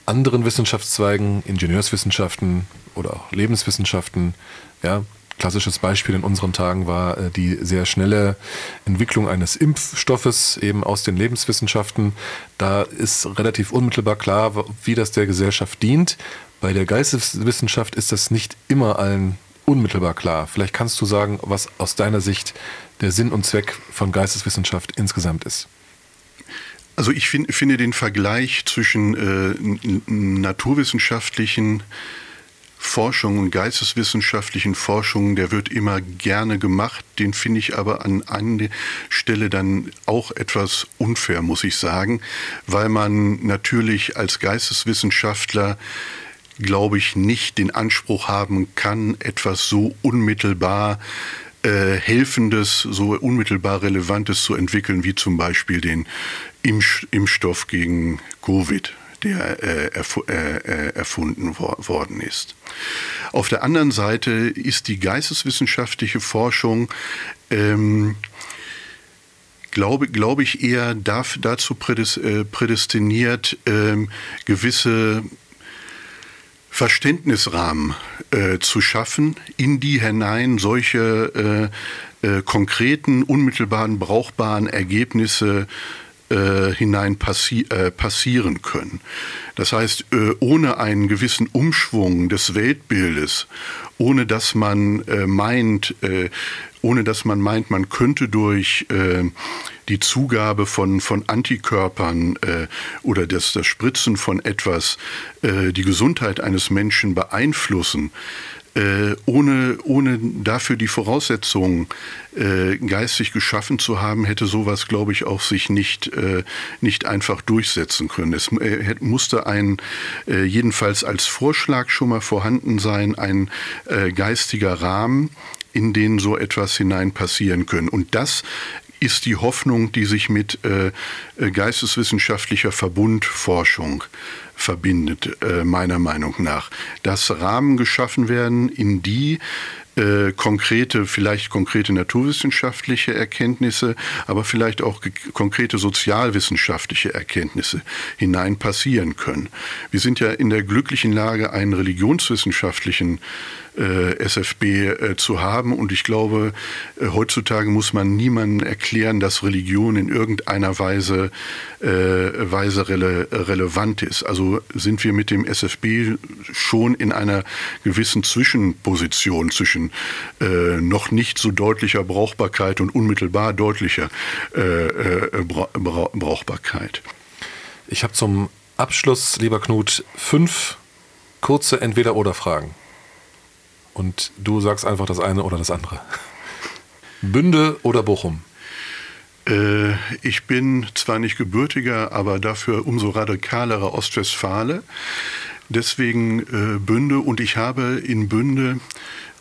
anderen Wissenschaftszweigen, Ingenieurswissenschaften oder auch Lebenswissenschaften, ja, klassisches Beispiel in unseren Tagen war äh, die sehr schnelle Entwicklung eines Impfstoffes eben aus den Lebenswissenschaften. Da ist relativ unmittelbar klar, wie das der Gesellschaft dient. Bei der Geisteswissenschaft ist das nicht immer allen unmittelbar klar. Vielleicht kannst du sagen, was aus deiner Sicht der Sinn und Zweck von Geisteswissenschaft insgesamt ist. Also ich find, finde den Vergleich zwischen äh, naturwissenschaftlichen Forschung und geisteswissenschaftlichen Forschungen, der wird immer gerne gemacht. Den finde ich aber an einer Stelle dann auch etwas unfair, muss ich sagen, weil man natürlich als Geisteswissenschaftler glaube ich, nicht den Anspruch haben kann, etwas so unmittelbar äh, Helfendes, so unmittelbar Relevantes zu entwickeln, wie zum Beispiel den Impfstoff gegen Covid der äh, erf äh, äh, erfunden wo worden ist. Auf der anderen Seite ist die geisteswissenschaftliche Forschung ähm, glaube, glaube ich, eher darf, dazu äh, prädestiniert, ähm, gewisse Verständnisrahmen äh, zu schaffen, in die hinein solche äh, konkreten, unmittelbaren, brauchbaren Ergebnisse äh, hinein passi äh, passieren können. Das heißt, äh, ohne einen gewissen Umschwung des Weltbildes, ohne dass man äh, meint, äh, ohne dass man meint, man könnte durch äh, die Zugabe von, von Antikörpern äh, oder das, das Spritzen von etwas äh, die Gesundheit eines Menschen beeinflussen, äh, ohne, ohne dafür die Voraussetzungen äh, geistig geschaffen zu haben, hätte sowas, glaube ich, auch sich nicht, äh, nicht einfach durchsetzen können. Es äh, musste ein, äh, jedenfalls als Vorschlag schon mal vorhanden sein, ein äh, geistiger Rahmen, in den so etwas hinein passieren können. Und das ist die Hoffnung, die sich mit äh, geisteswissenschaftlicher Verbundforschung verbindet, äh, meiner Meinung nach. Dass Rahmen geschaffen werden, in die äh, konkrete, vielleicht konkrete naturwissenschaftliche Erkenntnisse, aber vielleicht auch konkrete sozialwissenschaftliche Erkenntnisse hinein passieren können. Wir sind ja in der glücklichen Lage, einen religionswissenschaftlichen äh, SFB äh, zu haben. Und ich glaube, heutzutage muss man niemandem erklären, dass Religion in irgendeiner Weise, äh, Weise rele relevant ist. Also sind wir mit dem SFB schon in einer gewissen Zwischenposition zwischen äh, noch nicht so deutlicher Brauchbarkeit und unmittelbar deutlicher äh, Bra Bra Brauchbarkeit. Ich habe zum Abschluss, lieber Knut, fünf kurze Entweder-Oder-Fragen und du sagst einfach das eine oder das andere. *laughs* Bünde oder Bochum? Äh, ich bin zwar nicht gebürtiger, aber dafür umso radikalerer Ostwestfale. Deswegen äh, Bünde und ich habe in Bünde äh,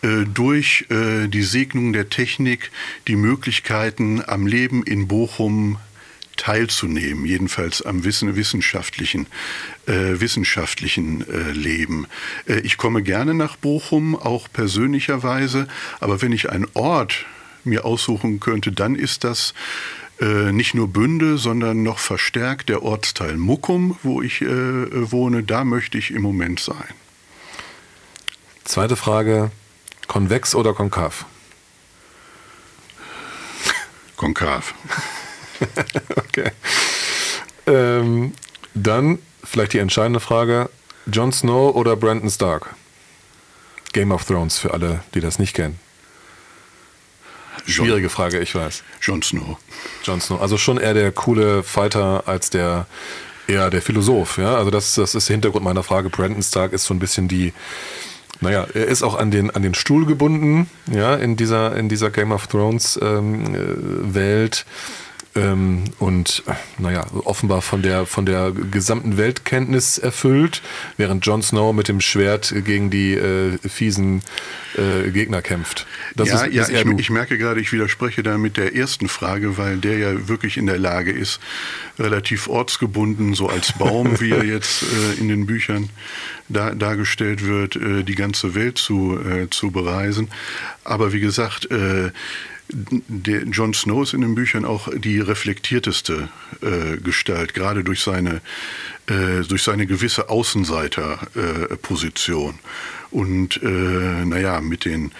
durch äh, die Segnung der Technik die Möglichkeiten am Leben in Bochum teilzunehmen, jedenfalls am wissen, wissenschaftlichen, äh, wissenschaftlichen äh, Leben. Äh, ich komme gerne nach Bochum, auch persönlicherweise, aber wenn ich einen Ort mir aussuchen könnte, dann ist das äh, nicht nur Bünde, sondern noch verstärkt der Ortsteil Muckum, wo ich äh, wohne. Da möchte ich im Moment sein. Zweite Frage, konvex oder konkav? Konkav. *laughs* okay. Ähm, dann vielleicht die entscheidende Frage: Jon Snow oder Brandon Stark? Game of Thrones für alle, die das nicht kennen. Schwierige Frage, ich weiß. Jon Snow. Jon Snow. Also schon eher der coole Fighter als der eher der Philosoph. Ja, also das, das ist der Hintergrund meiner Frage. Brandon Stark ist so ein bisschen die naja, er ist auch an den, an den Stuhl gebunden, ja, in dieser, in dieser Game of Thrones ähm, äh, Welt ähm, und naja, offenbar von der, von der gesamten Weltkenntnis erfüllt, während Jon Snow mit dem Schwert gegen die äh, fiesen äh, Gegner kämpft. Das ja, ist, ja ich, ich, merke gerade, ich widerspreche da mit der ersten Frage, weil der ja wirklich in der Lage ist, relativ ortsgebunden, so als Baum, wie er jetzt äh, in den Büchern da, dargestellt wird, äh, die ganze Welt zu, äh, zu bereisen. Aber wie gesagt, äh, der Jon Snow ist in den Büchern auch die reflektierteste äh, Gestalt, gerade durch seine, äh, durch seine gewisse Außenseiterposition. Äh, und naja, mit den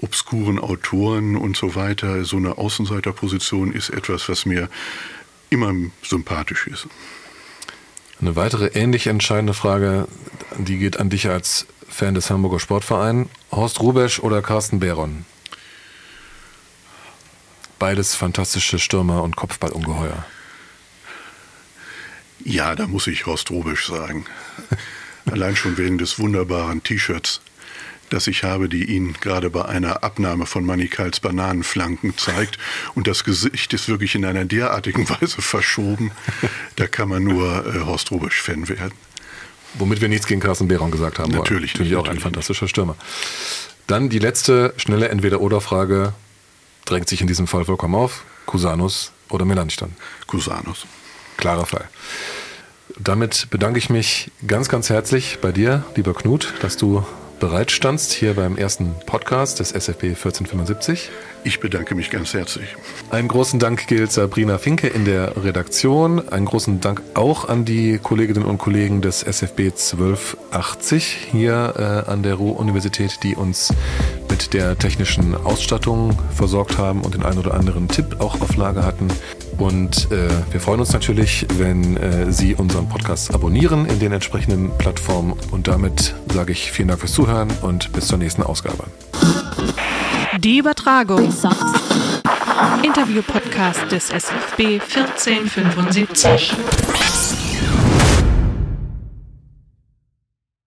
obskuren Autoren und so weiter, so eine Außenseiterposition ist etwas, was mir immer sympathisch ist. Eine weitere ähnlich entscheidende Frage, die geht an dich als Fan des Hamburger Sportvereins. Horst Rubesch oder Carsten Behron? Beides fantastische Stürmer und Kopfballungeheuer. Ja, da muss ich Horst Rubisch sagen. Allein schon wegen des wunderbaren T-Shirts, das ich habe, die ihn gerade bei einer Abnahme von Manikals Bananenflanken zeigt. Und das Gesicht ist wirklich in einer derartigen *laughs* Weise verschoben. Da kann man nur äh, Horst Rubisch-Fan werden. Womit wir nichts gegen Carsten Behron gesagt haben. Natürlich. Natürlich auch ein fantastischer Stürmer. Dann die letzte schnelle Entweder-Oder-Frage drängt sich in diesem Fall vollkommen auf. Cusanus oder Melanchthon? Cusanus. Klarer Fall. Damit bedanke ich mich ganz, ganz herzlich bei dir, lieber Knut, dass du bereitstandst hier beim ersten Podcast des SFB 1475. Ich bedanke mich ganz herzlich. Einen großen Dank gilt Sabrina Finke in der Redaktion. Einen großen Dank auch an die Kolleginnen und Kollegen des SFB 1280 hier äh, an der Ruhr-Universität, die uns mit der technischen Ausstattung versorgt haben und den einen oder anderen Tipp auch auf Lage hatten. Und äh, wir freuen uns natürlich, wenn äh, Sie unseren Podcast abonnieren in den entsprechenden Plattformen. Und damit sage ich vielen Dank fürs Zuhören und bis zur nächsten Ausgabe. Die Übertragung. Interview-Podcast des SFB 1475.